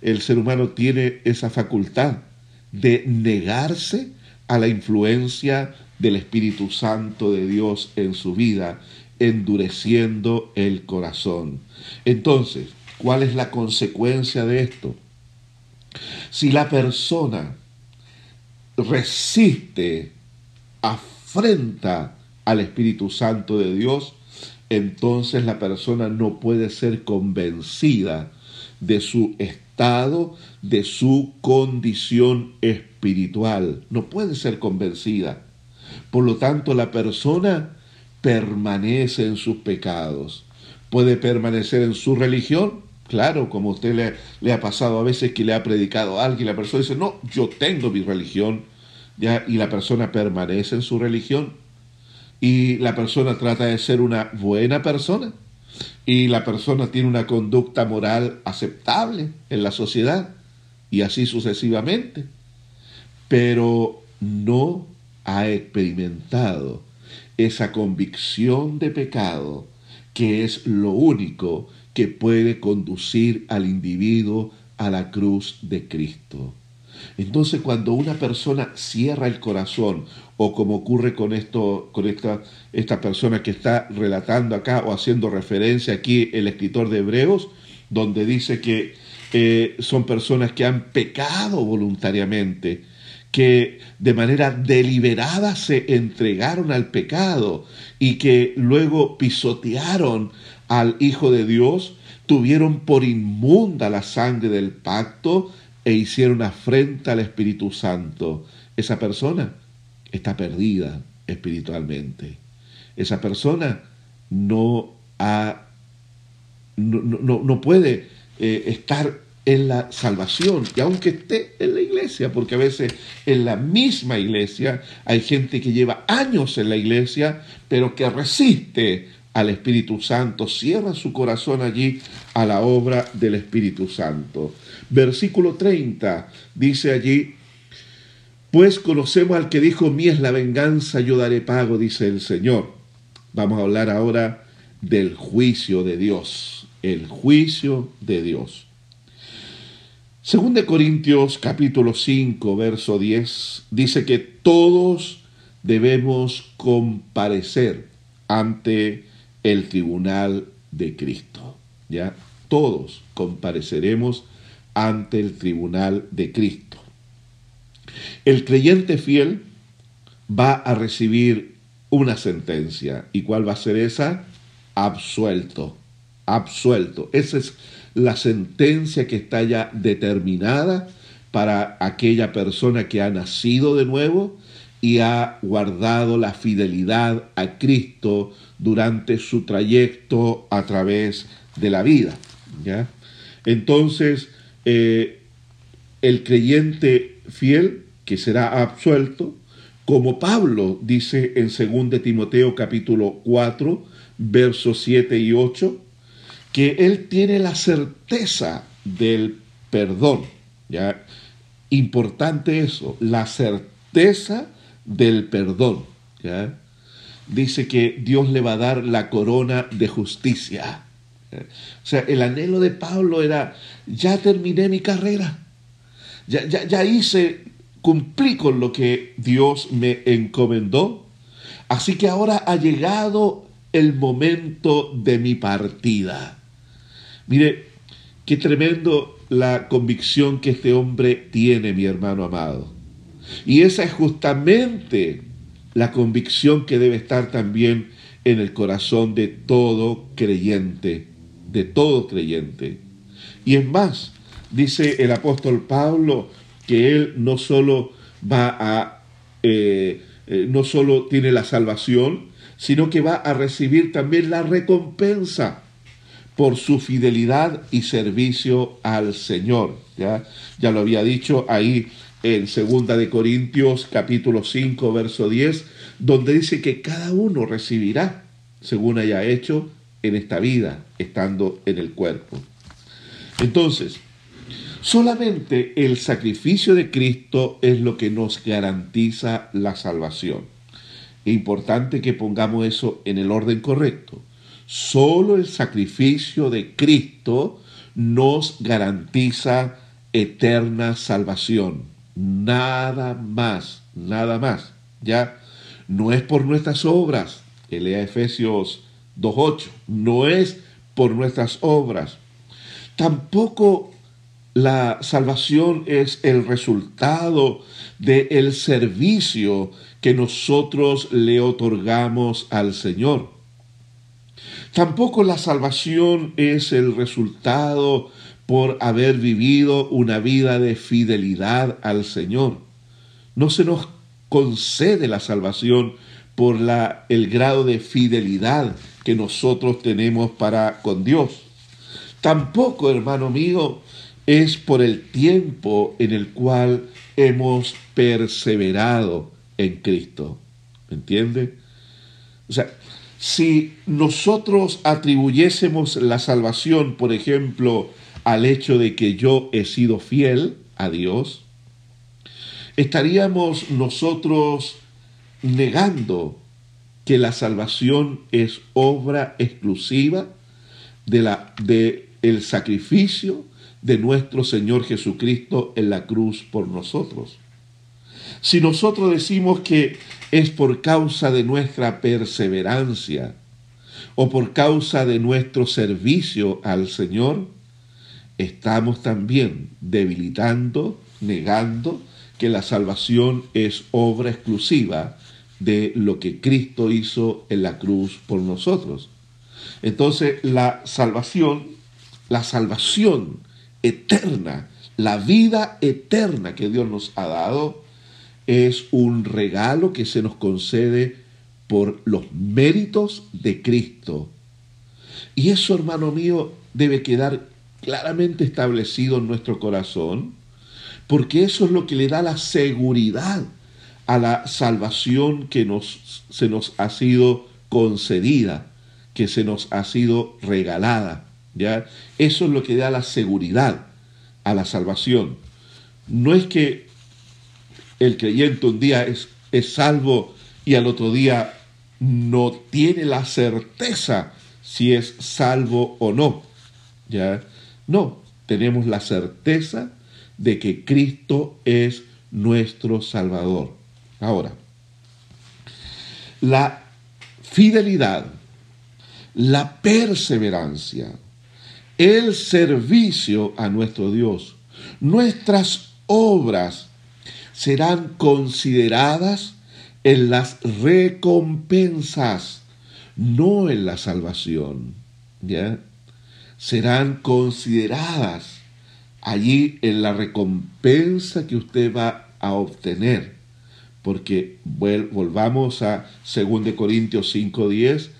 el ser humano tiene esa facultad de negarse a la influencia del Espíritu Santo de Dios en su vida, endureciendo el corazón. Entonces, ¿cuál es la consecuencia de esto? Si la persona resiste, afrenta al Espíritu Santo de Dios, entonces la persona no puede ser convencida de su estado, de su condición espiritual. No puede ser convencida. Por lo tanto, la persona permanece en sus pecados. Puede permanecer en su religión, claro, como usted le, ha pasado a veces que le ha predicado a alguien, la persona dice, no, yo tengo mi religión, y la persona permanece en su religión, y la persona trata de ser una buena persona, y la persona tiene una conducta moral aceptable en la sociedad, y así sucesivamente, pero no ha experimentado esa convicción de pecado que es lo único que puede conducir al individuo a la cruz de Cristo. Entonces, cuando una persona cierra el corazón, o como ocurre con esto, con esta, esta persona que está relatando acá o haciendo referencia aquí el escritor de Hebreos, donde dice que eh, son personas que han pecado voluntariamente, que de manera deliberada se entregaron al pecado y que luego pisotearon al Hijo de Dios, tuvieron por inmunda la sangre del pacto e hicieron afrenta al Espíritu Santo. Esa persona está perdida espiritualmente. Esa persona no ha no, no, no puede eh, estar en la salvación, y aunque esté en la iglesia, porque a veces en la misma iglesia hay gente que lleva años en la iglesia, pero que resiste al Espíritu Santo, cierra su corazón allí a la obra del Espíritu Santo. Versículo 30 dice allí, pues conocemos al que dijo, mí es la venganza, yo daré pago, dice el Señor. Vamos a hablar ahora del juicio de Dios, el juicio de Dios. Según de Corintios capítulo 5, verso 10, dice que todos debemos comparecer ante el tribunal de Cristo. ¿Ya? Todos compareceremos ante el tribunal de Cristo. El creyente fiel va a recibir una sentencia. ¿Y cuál va a ser esa? Absuelto. Absuelto. Esa es la sentencia que está ya determinada para aquella persona que ha nacido de nuevo y ha guardado la fidelidad a Cristo durante su trayecto a través de la vida. ¿ya? Entonces, eh, el creyente fiel que será absuelto, como Pablo dice en 2 Timoteo capítulo 4, versos 7 y 8, que él tiene la certeza del perdón. ¿ya? Importante eso, la certeza del perdón. Dice que Dios le va a dar la corona de justicia. O sea, el anhelo de Pablo era, ya terminé mi carrera, ya, ya, ya hice, cumplí con lo que Dios me encomendó, así que ahora ha llegado el momento de mi partida. Mire, qué tremendo la convicción que este hombre tiene, mi hermano amado. Y esa es justamente la convicción que debe estar también en el corazón de todo creyente, de todo creyente. Y es más, dice el apóstol Pablo que él no solo va a, eh, eh, no solo tiene la salvación, sino que va a recibir también la recompensa por su fidelidad y servicio al Señor. Ya, ya lo había dicho ahí en Segunda de Corintios capítulo 5 verso 10, donde dice que cada uno recibirá según haya hecho en esta vida, estando en el cuerpo. Entonces, solamente el sacrificio de Cristo es lo que nos garantiza la salvación. Es importante que pongamos eso en el orden correcto. Solo el sacrificio de Cristo nos garantiza eterna salvación. Nada más, nada más. Ya no es por nuestras obras. Lea Efesios 2.8. No es por nuestras obras. Tampoco la salvación es el resultado del el servicio que nosotros le otorgamos al Señor. Tampoco la salvación es el resultado por haber vivido una vida de fidelidad al Señor. No se nos concede la salvación por el grado de fidelidad que nosotros tenemos para con Dios. Tampoco, hermano mío, es por el tiempo en el cual hemos perseverado en Cristo. ¿Me entiende? O sea, si nosotros atribuyésemos la salvación, por ejemplo, al hecho de que yo he sido fiel a Dios, estaríamos nosotros negando que la salvación es obra exclusiva de la de el sacrificio de nuestro Señor Jesucristo en la cruz por nosotros. Si nosotros decimos que es por causa de nuestra perseverancia o por causa de nuestro servicio al Señor, estamos también debilitando, negando que la salvación es obra exclusiva de lo que Cristo hizo en la cruz por nosotros. Entonces, la salvación, la salvación eterna, la vida eterna que Dios nos ha dado, es un regalo que se nos concede por los méritos de Cristo. Y eso, hermano mío, debe quedar claramente establecido en nuestro corazón, porque eso es lo que le da la seguridad a la salvación que nos, se nos ha sido concedida, que se nos ha sido regalada. ¿ya? Eso es lo que da la seguridad a la salvación. No es que el creyente un día es, es salvo y al otro día no tiene la certeza si es salvo o no. ¿ya? No, tenemos la certeza de que Cristo es nuestro Salvador. Ahora, la fidelidad, la perseverancia, el servicio a nuestro Dios, nuestras obras serán consideradas en las recompensas, no en la salvación. ¿ya? Serán consideradas allí en la recompensa que usted va a obtener. Porque volvamos a 2 Corintios 5:10,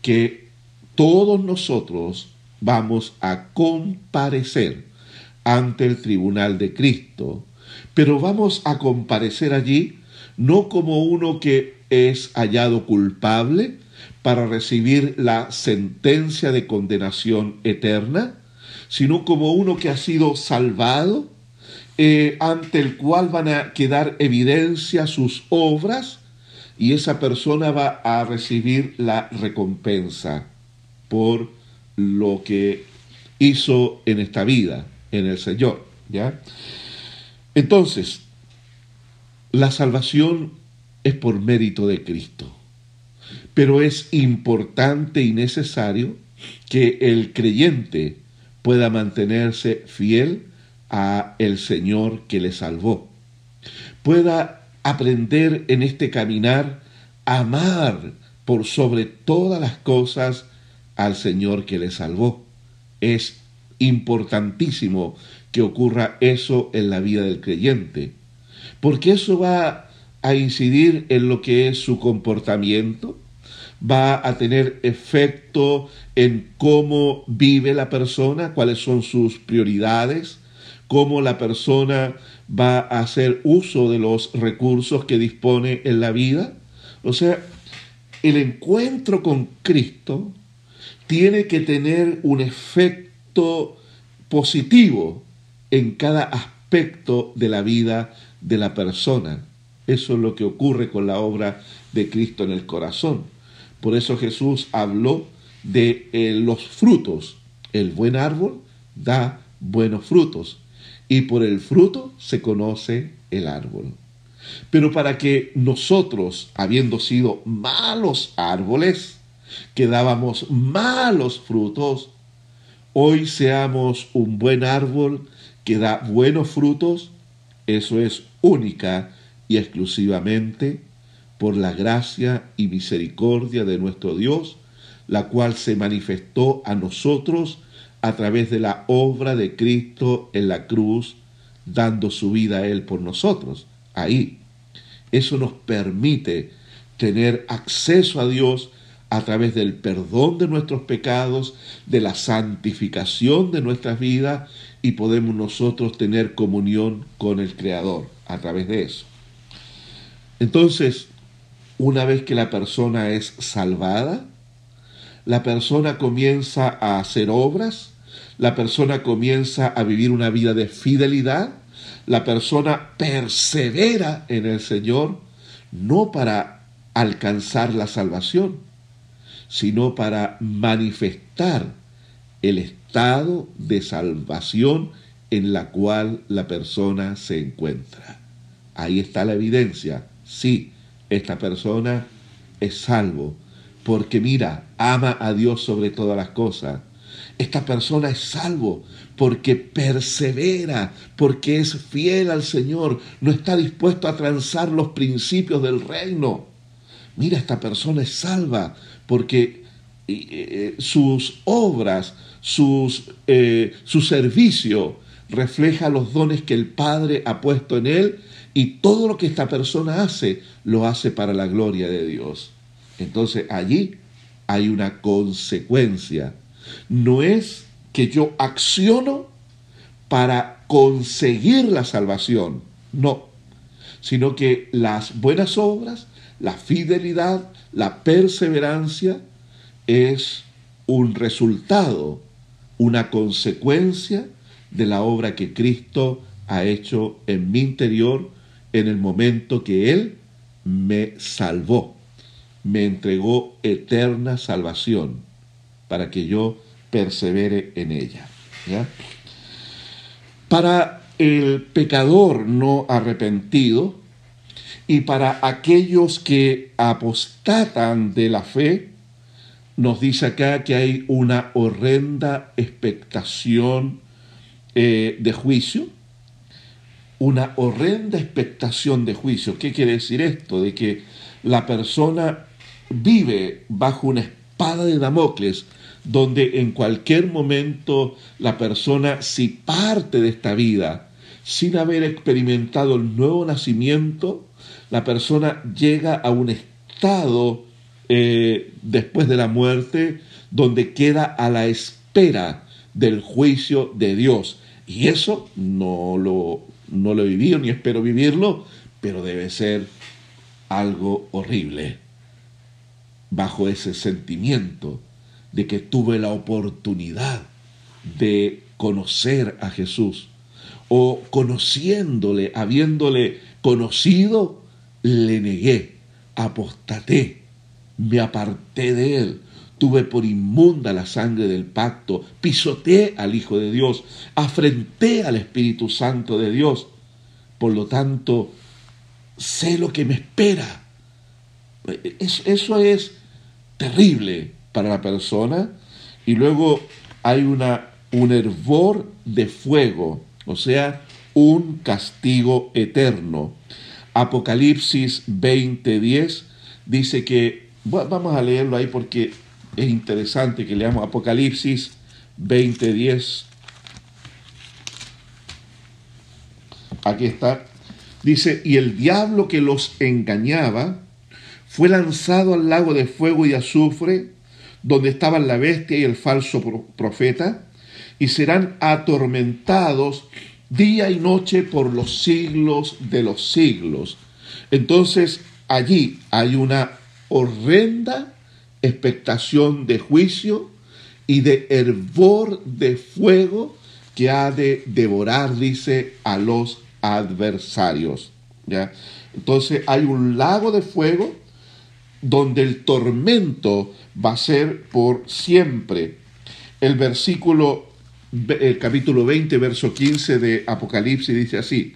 que todos nosotros vamos a comparecer ante el tribunal de Cristo, pero vamos a comparecer allí no como uno que es hallado culpable para recibir la sentencia de condenación eterna, sino como uno que ha sido salvado, eh, ante el cual van a quedar evidencia sus obras, y esa persona va a recibir la recompensa por lo que hizo en esta vida, en el Señor. ¿ya? Entonces, la salvación es por mérito de Cristo, pero es importante y necesario que el creyente pueda mantenerse fiel a el Señor que le salvó. Pueda aprender en este caminar a amar por sobre todas las cosas al Señor que le salvó. Es importantísimo que ocurra eso en la vida del creyente, porque eso va a incidir en lo que es su comportamiento, va a tener efecto en cómo vive la persona, cuáles son sus prioridades, cómo la persona va a hacer uso de los recursos que dispone en la vida. O sea, el encuentro con Cristo tiene que tener un efecto positivo en cada aspecto de la vida de la persona. Eso es lo que ocurre con la obra de Cristo en el corazón. Por eso Jesús habló de eh, los frutos. El buen árbol da buenos frutos y por el fruto se conoce el árbol. Pero para que nosotros, habiendo sido malos árboles, que dábamos malos frutos, hoy seamos un buen árbol que da buenos frutos, eso es única y exclusivamente por la gracia y misericordia de nuestro Dios, la cual se manifestó a nosotros a través de la obra de Cristo en la cruz, dando su vida a Él por nosotros. Ahí. Eso nos permite tener acceso a Dios a través del perdón de nuestros pecados, de la santificación de nuestras vidas y podemos nosotros tener comunión con el Creador a través de eso. Entonces, una vez que la persona es salvada, la persona comienza a hacer obras, la persona comienza a vivir una vida de fidelidad, la persona persevera en el Señor, no para alcanzar la salvación, sino para manifestar el estado de salvación en la cual la persona se encuentra. Ahí está la evidencia. Sí, esta persona es salvo, porque mira, ama a Dios sobre todas las cosas. Esta persona es salvo porque persevera, porque es fiel al Señor, no está dispuesto a transar los principios del reino. Mira, esta persona es salva porque eh, eh, sus obras, sus, eh, su servicio refleja los dones que el Padre ha puesto en él y todo lo que esta persona hace lo hace para la gloria de Dios. Entonces allí hay una consecuencia. No es que yo acciono para conseguir la salvación. No, sino que las buenas obras, la fidelidad, la perseverancia es un resultado, una consecuencia de la obra que Cristo ha hecho en mi interior en el momento que Él me salvó, me entregó eterna salvación para que yo persevere en ella. Para el pecador no arrepentido y para aquellos que apostatan de la fe, nos dice acá que hay una horrenda expectación eh, de juicio, una horrenda expectación de juicio. ¿Qué quiere decir esto? De que la persona vive bajo una espada de Damocles, donde en cualquier momento la persona, si parte de esta vida sin haber experimentado el nuevo nacimiento, la persona llega a un estado eh, después de la muerte donde queda a la espera del juicio de Dios. Y eso no lo, no lo he vivido ni espero vivirlo, pero debe ser algo horrible bajo ese sentimiento de que tuve la oportunidad de conocer a Jesús o conociéndole, habiéndole conocido, le negué, apostaté, me aparté de él, tuve por inmunda la sangre del pacto, pisoteé al Hijo de Dios, afrenté al Espíritu Santo de Dios. Por lo tanto, sé lo que me espera. Eso es terrible para la persona. Y luego hay una, un hervor de fuego, o sea, un castigo eterno. Apocalipsis 20:10 dice que, vamos a leerlo ahí porque es interesante que leamos Apocalipsis 20:10. Aquí está. Dice, y el diablo que los engañaba fue lanzado al lago de fuego y azufre, donde estaban la bestia y el falso profeta, y serán atormentados día y noche por los siglos de los siglos. Entonces allí hay una horrenda expectación de juicio y de hervor de fuego que ha de devorar, dice, a los adversarios. ¿ya? Entonces hay un lago de fuego donde el tormento va a ser por siempre. El versículo, el capítulo 20, verso 15 de Apocalipsis dice así,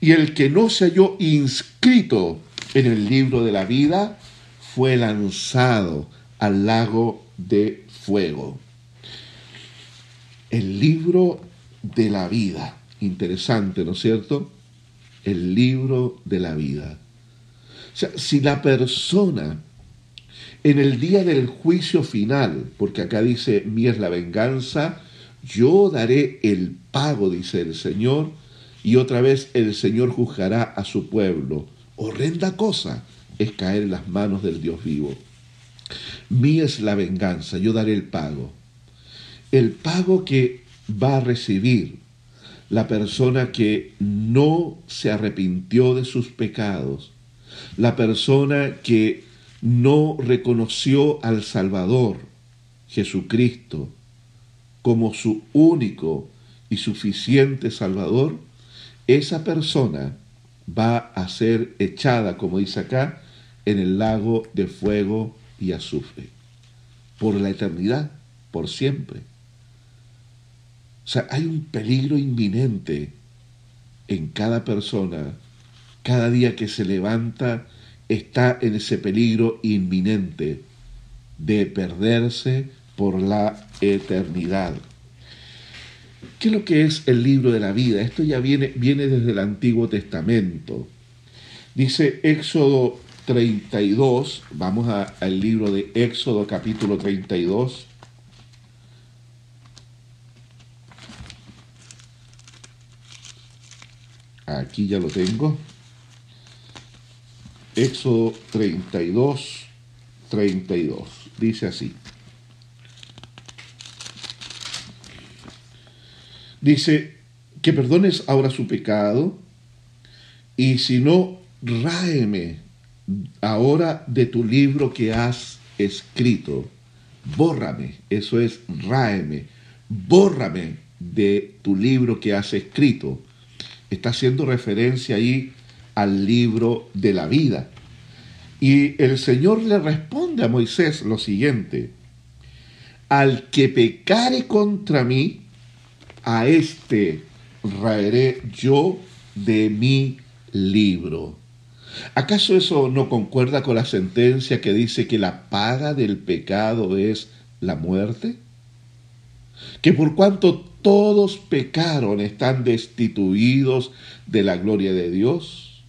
y el que no se halló inscrito en el libro de la vida fue lanzado al lago de fuego. El libro de la vida. Interesante, ¿no es cierto? El libro de la vida. O sea, si la persona en el día del juicio final, porque acá dice, mi es la venganza, yo daré el pago, dice el Señor, y otra vez el Señor juzgará a su pueblo. Horrenda cosa es caer en las manos del Dios vivo. Mía es la venganza, yo daré el pago. El pago que va a recibir la persona que no se arrepintió de sus pecados, la persona que no reconoció al Salvador, Jesucristo, como su único y suficiente Salvador, esa persona va a ser echada, como dice acá, en el lago de fuego y azufre, por la eternidad, por siempre. O sea, hay un peligro inminente en cada persona, cada día que se levanta está en ese peligro inminente de perderse por la eternidad. ¿Qué es lo que es el libro de la vida? Esto ya viene, viene desde el Antiguo Testamento. Dice Éxodo 32, vamos al libro de Éxodo capítulo 32. Aquí ya lo tengo. Éxodo 32, 32. Dice así. Dice que perdones ahora su pecado y si no, ráeme ahora de tu libro que has escrito. Bórrame, eso es ráeme, bórrame de tu libro que has escrito. Está haciendo referencia ahí al libro de la vida. Y el Señor le responde a Moisés lo siguiente, al que pecare contra mí, a éste raeré yo de mi libro. ¿Acaso eso no concuerda con la sentencia que dice que la paga del pecado es la muerte? Que por cuanto todos pecaron están destituidos de la gloria de Dios.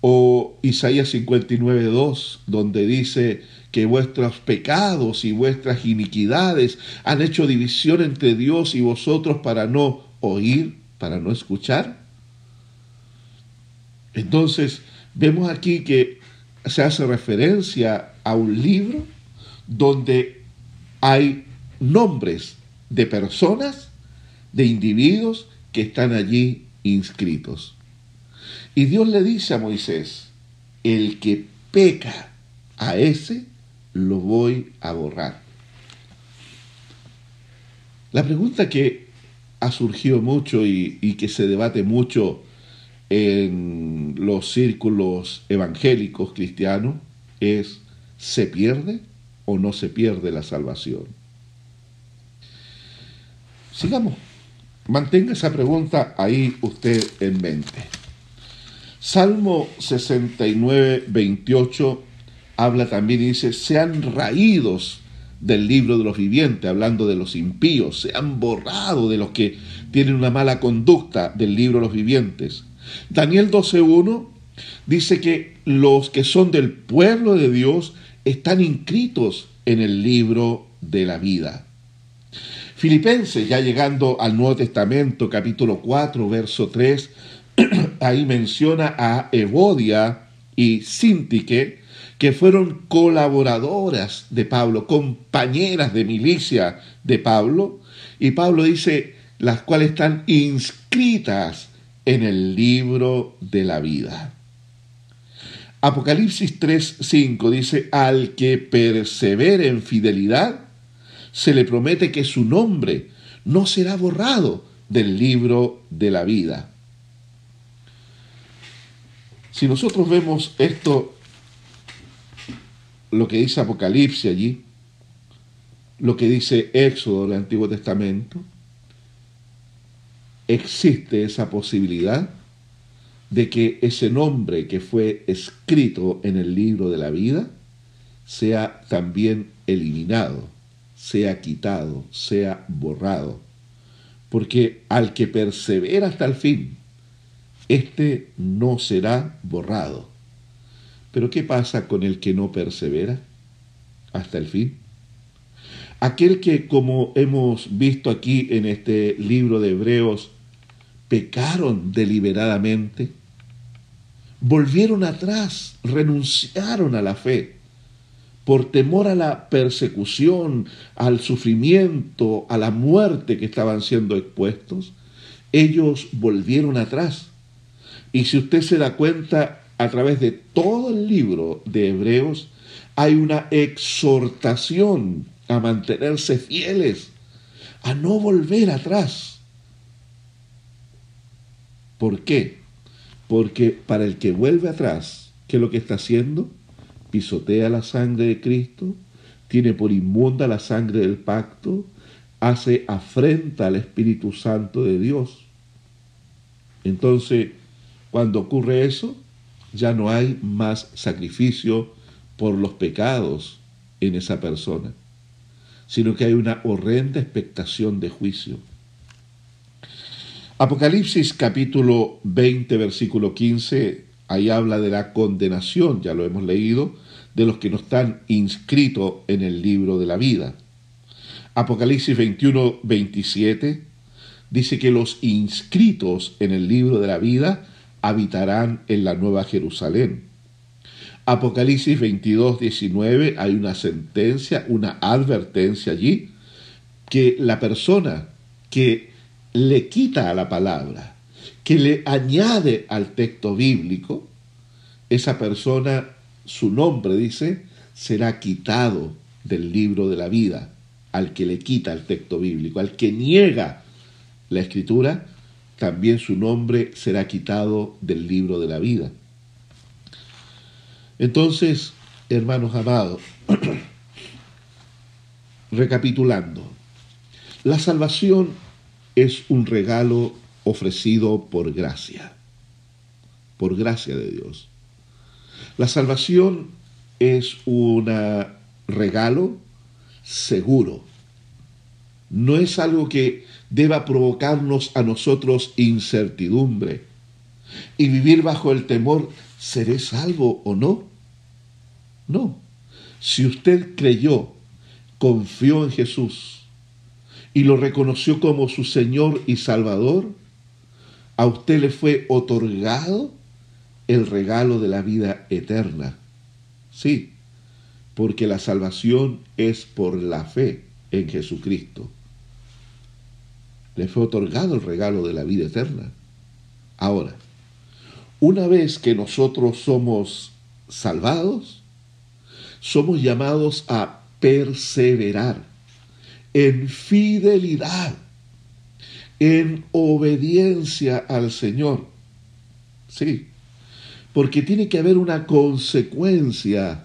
O Isaías 59.2, donde dice que vuestros pecados y vuestras iniquidades han hecho división entre Dios y vosotros para no oír, para no escuchar. Entonces, vemos aquí que se hace referencia a un libro donde hay nombres de personas, de individuos que están allí inscritos. Y Dios le dice a Moisés, el que peca a ese, lo voy a borrar. La pregunta que ha surgido mucho y, y que se debate mucho en los círculos evangélicos cristianos es, ¿se pierde o no se pierde la salvación? Sigamos. Mantenga esa pregunta ahí usted en mente. Salmo 69, 28 habla también y dice, sean raídos del libro de los vivientes, hablando de los impíos, se han borrado de los que tienen una mala conducta del libro de los vivientes. Daniel 12.1 dice que los que son del pueblo de Dios están inscritos en el libro de la vida. Filipenses, ya llegando al Nuevo Testamento, capítulo 4, verso 3, [clears throat] ahí menciona a Evodia y Sintique, que fueron colaboradoras de Pablo, compañeras de milicia de Pablo, y Pablo dice, las cuales están inscritas en el libro de la vida. Apocalipsis 3:5 dice, al que persevere en fidelidad, se le promete que su nombre no será borrado del libro de la vida. Si nosotros vemos esto, lo que dice Apocalipsis allí, lo que dice Éxodo del Antiguo Testamento, existe esa posibilidad de que ese nombre que fue escrito en el libro de la vida sea también eliminado, sea quitado, sea borrado. Porque al que persevera hasta el fin, éste no será borrado. Pero ¿qué pasa con el que no persevera hasta el fin? Aquel que, como hemos visto aquí en este libro de Hebreos, pecaron deliberadamente, volvieron atrás, renunciaron a la fe por temor a la persecución, al sufrimiento, a la muerte que estaban siendo expuestos, ellos volvieron atrás. Y si usted se da cuenta, a través de todo el libro de Hebreos, hay una exhortación a mantenerse fieles, a no volver atrás. ¿Por qué? Porque para el que vuelve atrás, ¿qué es lo que está haciendo? Pisotea la sangre de Cristo, tiene por inmunda la sangre del pacto, hace afrenta al Espíritu Santo de Dios. Entonces, cuando ocurre eso, ya no hay más sacrificio por los pecados en esa persona, sino que hay una horrenda expectación de juicio. Apocalipsis capítulo 20, versículo 15, ahí habla de la condenación, ya lo hemos leído, de los que no están inscritos en el libro de la vida. Apocalipsis 21, 27 dice que los inscritos en el libro de la vida habitarán en la nueva Jerusalén. Apocalipsis 22, 19 hay una sentencia, una advertencia allí, que la persona que le quita a la palabra, que le añade al texto bíblico, esa persona, su nombre dice, será quitado del libro de la vida, al que le quita el texto bíblico, al que niega la escritura, también su nombre será quitado del libro de la vida. Entonces, hermanos amados, [clears throat] recapitulando, la salvación es un regalo ofrecido por gracia, por gracia de Dios. La salvación es un regalo seguro. No es algo que deba provocarnos a nosotros incertidumbre y vivir bajo el temor, ¿seré salvo o no? No. Si usted creyó, confió en Jesús y lo reconoció como su Señor y Salvador, a usted le fue otorgado el regalo de la vida eterna. Sí, porque la salvación es por la fe en Jesucristo. Le fue otorgado el regalo de la vida eterna. Ahora, una vez que nosotros somos salvados, somos llamados a perseverar en fidelidad, en obediencia al Señor. Sí, porque tiene que haber una consecuencia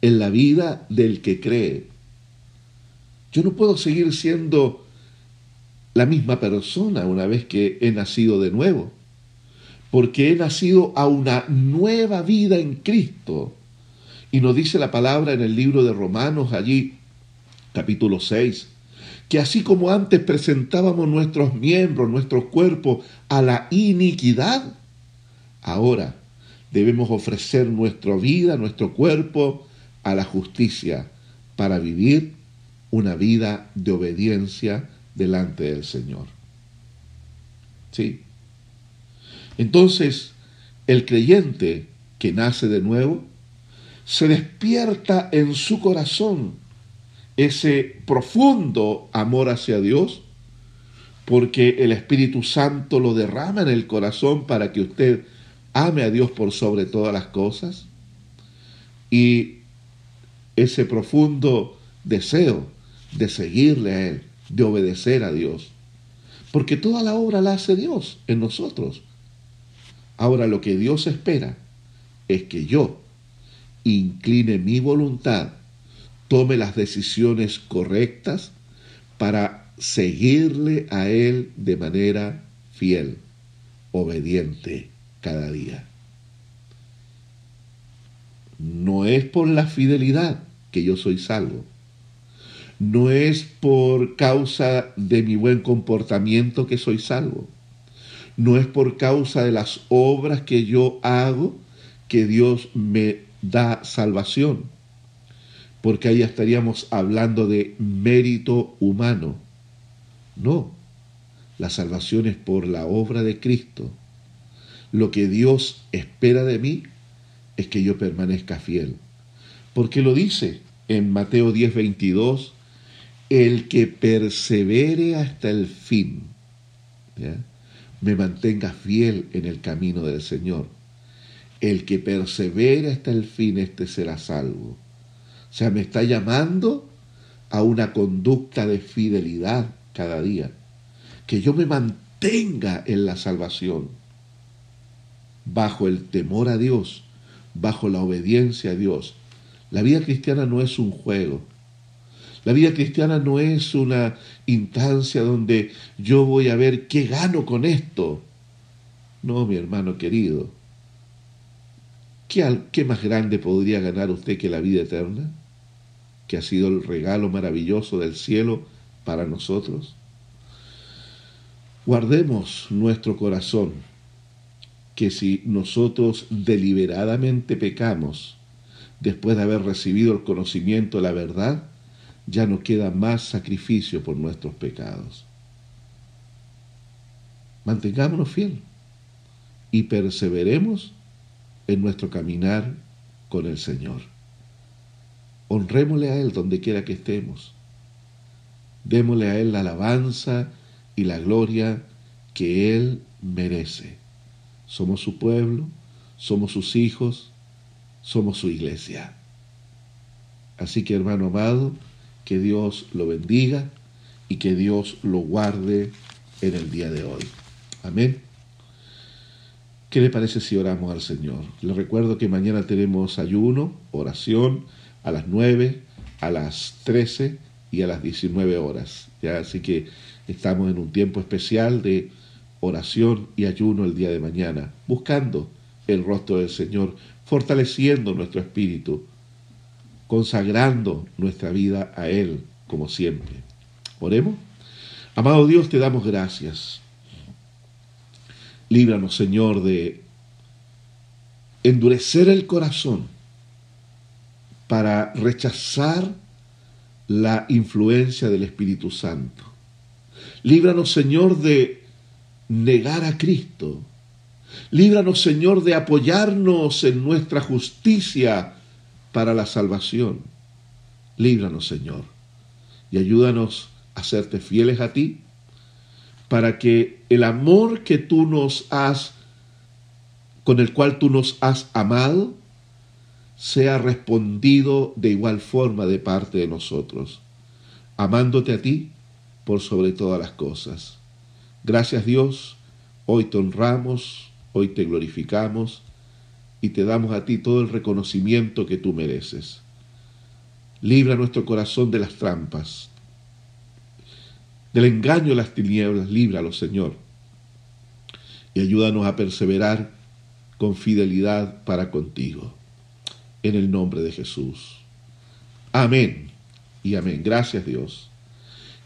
en la vida del que cree. Yo no puedo seguir siendo la misma persona una vez que he nacido de nuevo, porque he nacido a una nueva vida en Cristo. Y nos dice la palabra en el libro de Romanos, allí, capítulo 6, que así como antes presentábamos nuestros miembros, nuestros cuerpos a la iniquidad, ahora debemos ofrecer nuestra vida, nuestro cuerpo, a la justicia para vivir una vida de obediencia delante del Señor. ¿Sí? Entonces, el creyente que nace de nuevo, se despierta en su corazón ese profundo amor hacia Dios, porque el Espíritu Santo lo derrama en el corazón para que usted ame a Dios por sobre todas las cosas. Y ese profundo deseo de seguirle a Él, de obedecer a Dios. Porque toda la obra la hace Dios en nosotros. Ahora lo que Dios espera es que yo incline mi voluntad, tome las decisiones correctas para seguirle a Él de manera fiel, obediente cada día. No es por la fidelidad que yo soy salvo. No es por causa de mi buen comportamiento que soy salvo. No es por causa de las obras que yo hago que Dios me da salvación. Porque ahí estaríamos hablando de mérito humano. No, la salvación es por la obra de Cristo. Lo que Dios espera de mí es que yo permanezca fiel. Porque lo dice en Mateo 10, 22, el que persevere hasta el fin, me mantenga fiel en el camino del Señor. El que persevere hasta el fin, este será salvo. O sea, me está llamando a una conducta de fidelidad cada día. Que yo me mantenga en la salvación, bajo el temor a Dios, bajo la obediencia a Dios. La vida cristiana no es un juego. La vida cristiana no es una instancia donde yo voy a ver qué gano con esto. No, mi hermano querido. ¿Qué, ¿Qué, más grande podría ganar usted que la vida eterna? Que ha sido el regalo maravilloso del cielo para nosotros. Guardemos nuestro corazón que si nosotros deliberadamente pecamos después de haber recibido el conocimiento de la verdad, ya no queda más sacrificio por nuestros pecados. Mantengámonos fiel y perseveremos en nuestro caminar con el Señor. Honrémosle a Él donde quiera que estemos. Démosle a Él la alabanza y la gloria que Él merece. Somos su pueblo, somos sus hijos, somos su iglesia. Así que hermano amado, que Dios lo bendiga y que Dios lo guarde en el día de hoy. Amén. ¿Qué le parece si oramos al Señor? Le recuerdo que mañana tenemos ayuno, oración a las 9, a las 13 y a las 19 horas. ¿ya? Así que estamos en un tiempo especial de oración y ayuno el día de mañana, buscando el rostro del Señor, fortaleciendo nuestro espíritu, consagrando nuestra vida a Él como siempre. Oremos. Amado Dios, te damos gracias. Líbranos, Señor, de endurecer el corazón para rechazar la influencia del Espíritu Santo. Líbranos, Señor, de negar a Cristo. Líbranos, Señor, de apoyarnos en nuestra justicia para la salvación. Líbranos, Señor, y ayúdanos a serte fieles a ti, para que el amor que tú nos has, con el cual tú nos has amado, sea respondido de igual forma de parte de nosotros, amándote a ti por sobre todas las cosas. Gracias Dios, hoy te honramos, hoy te glorificamos y te damos a ti todo el reconocimiento que tú mereces. Libra nuestro corazón de las trampas, del engaño de las tinieblas, líbralo, Señor. Y ayúdanos a perseverar con fidelidad para contigo. En el nombre de Jesús. Amén y amén. Gracias Dios.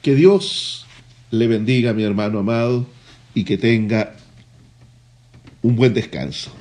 Que Dios le bendiga, mi hermano amado, y que tenga un buen descanso.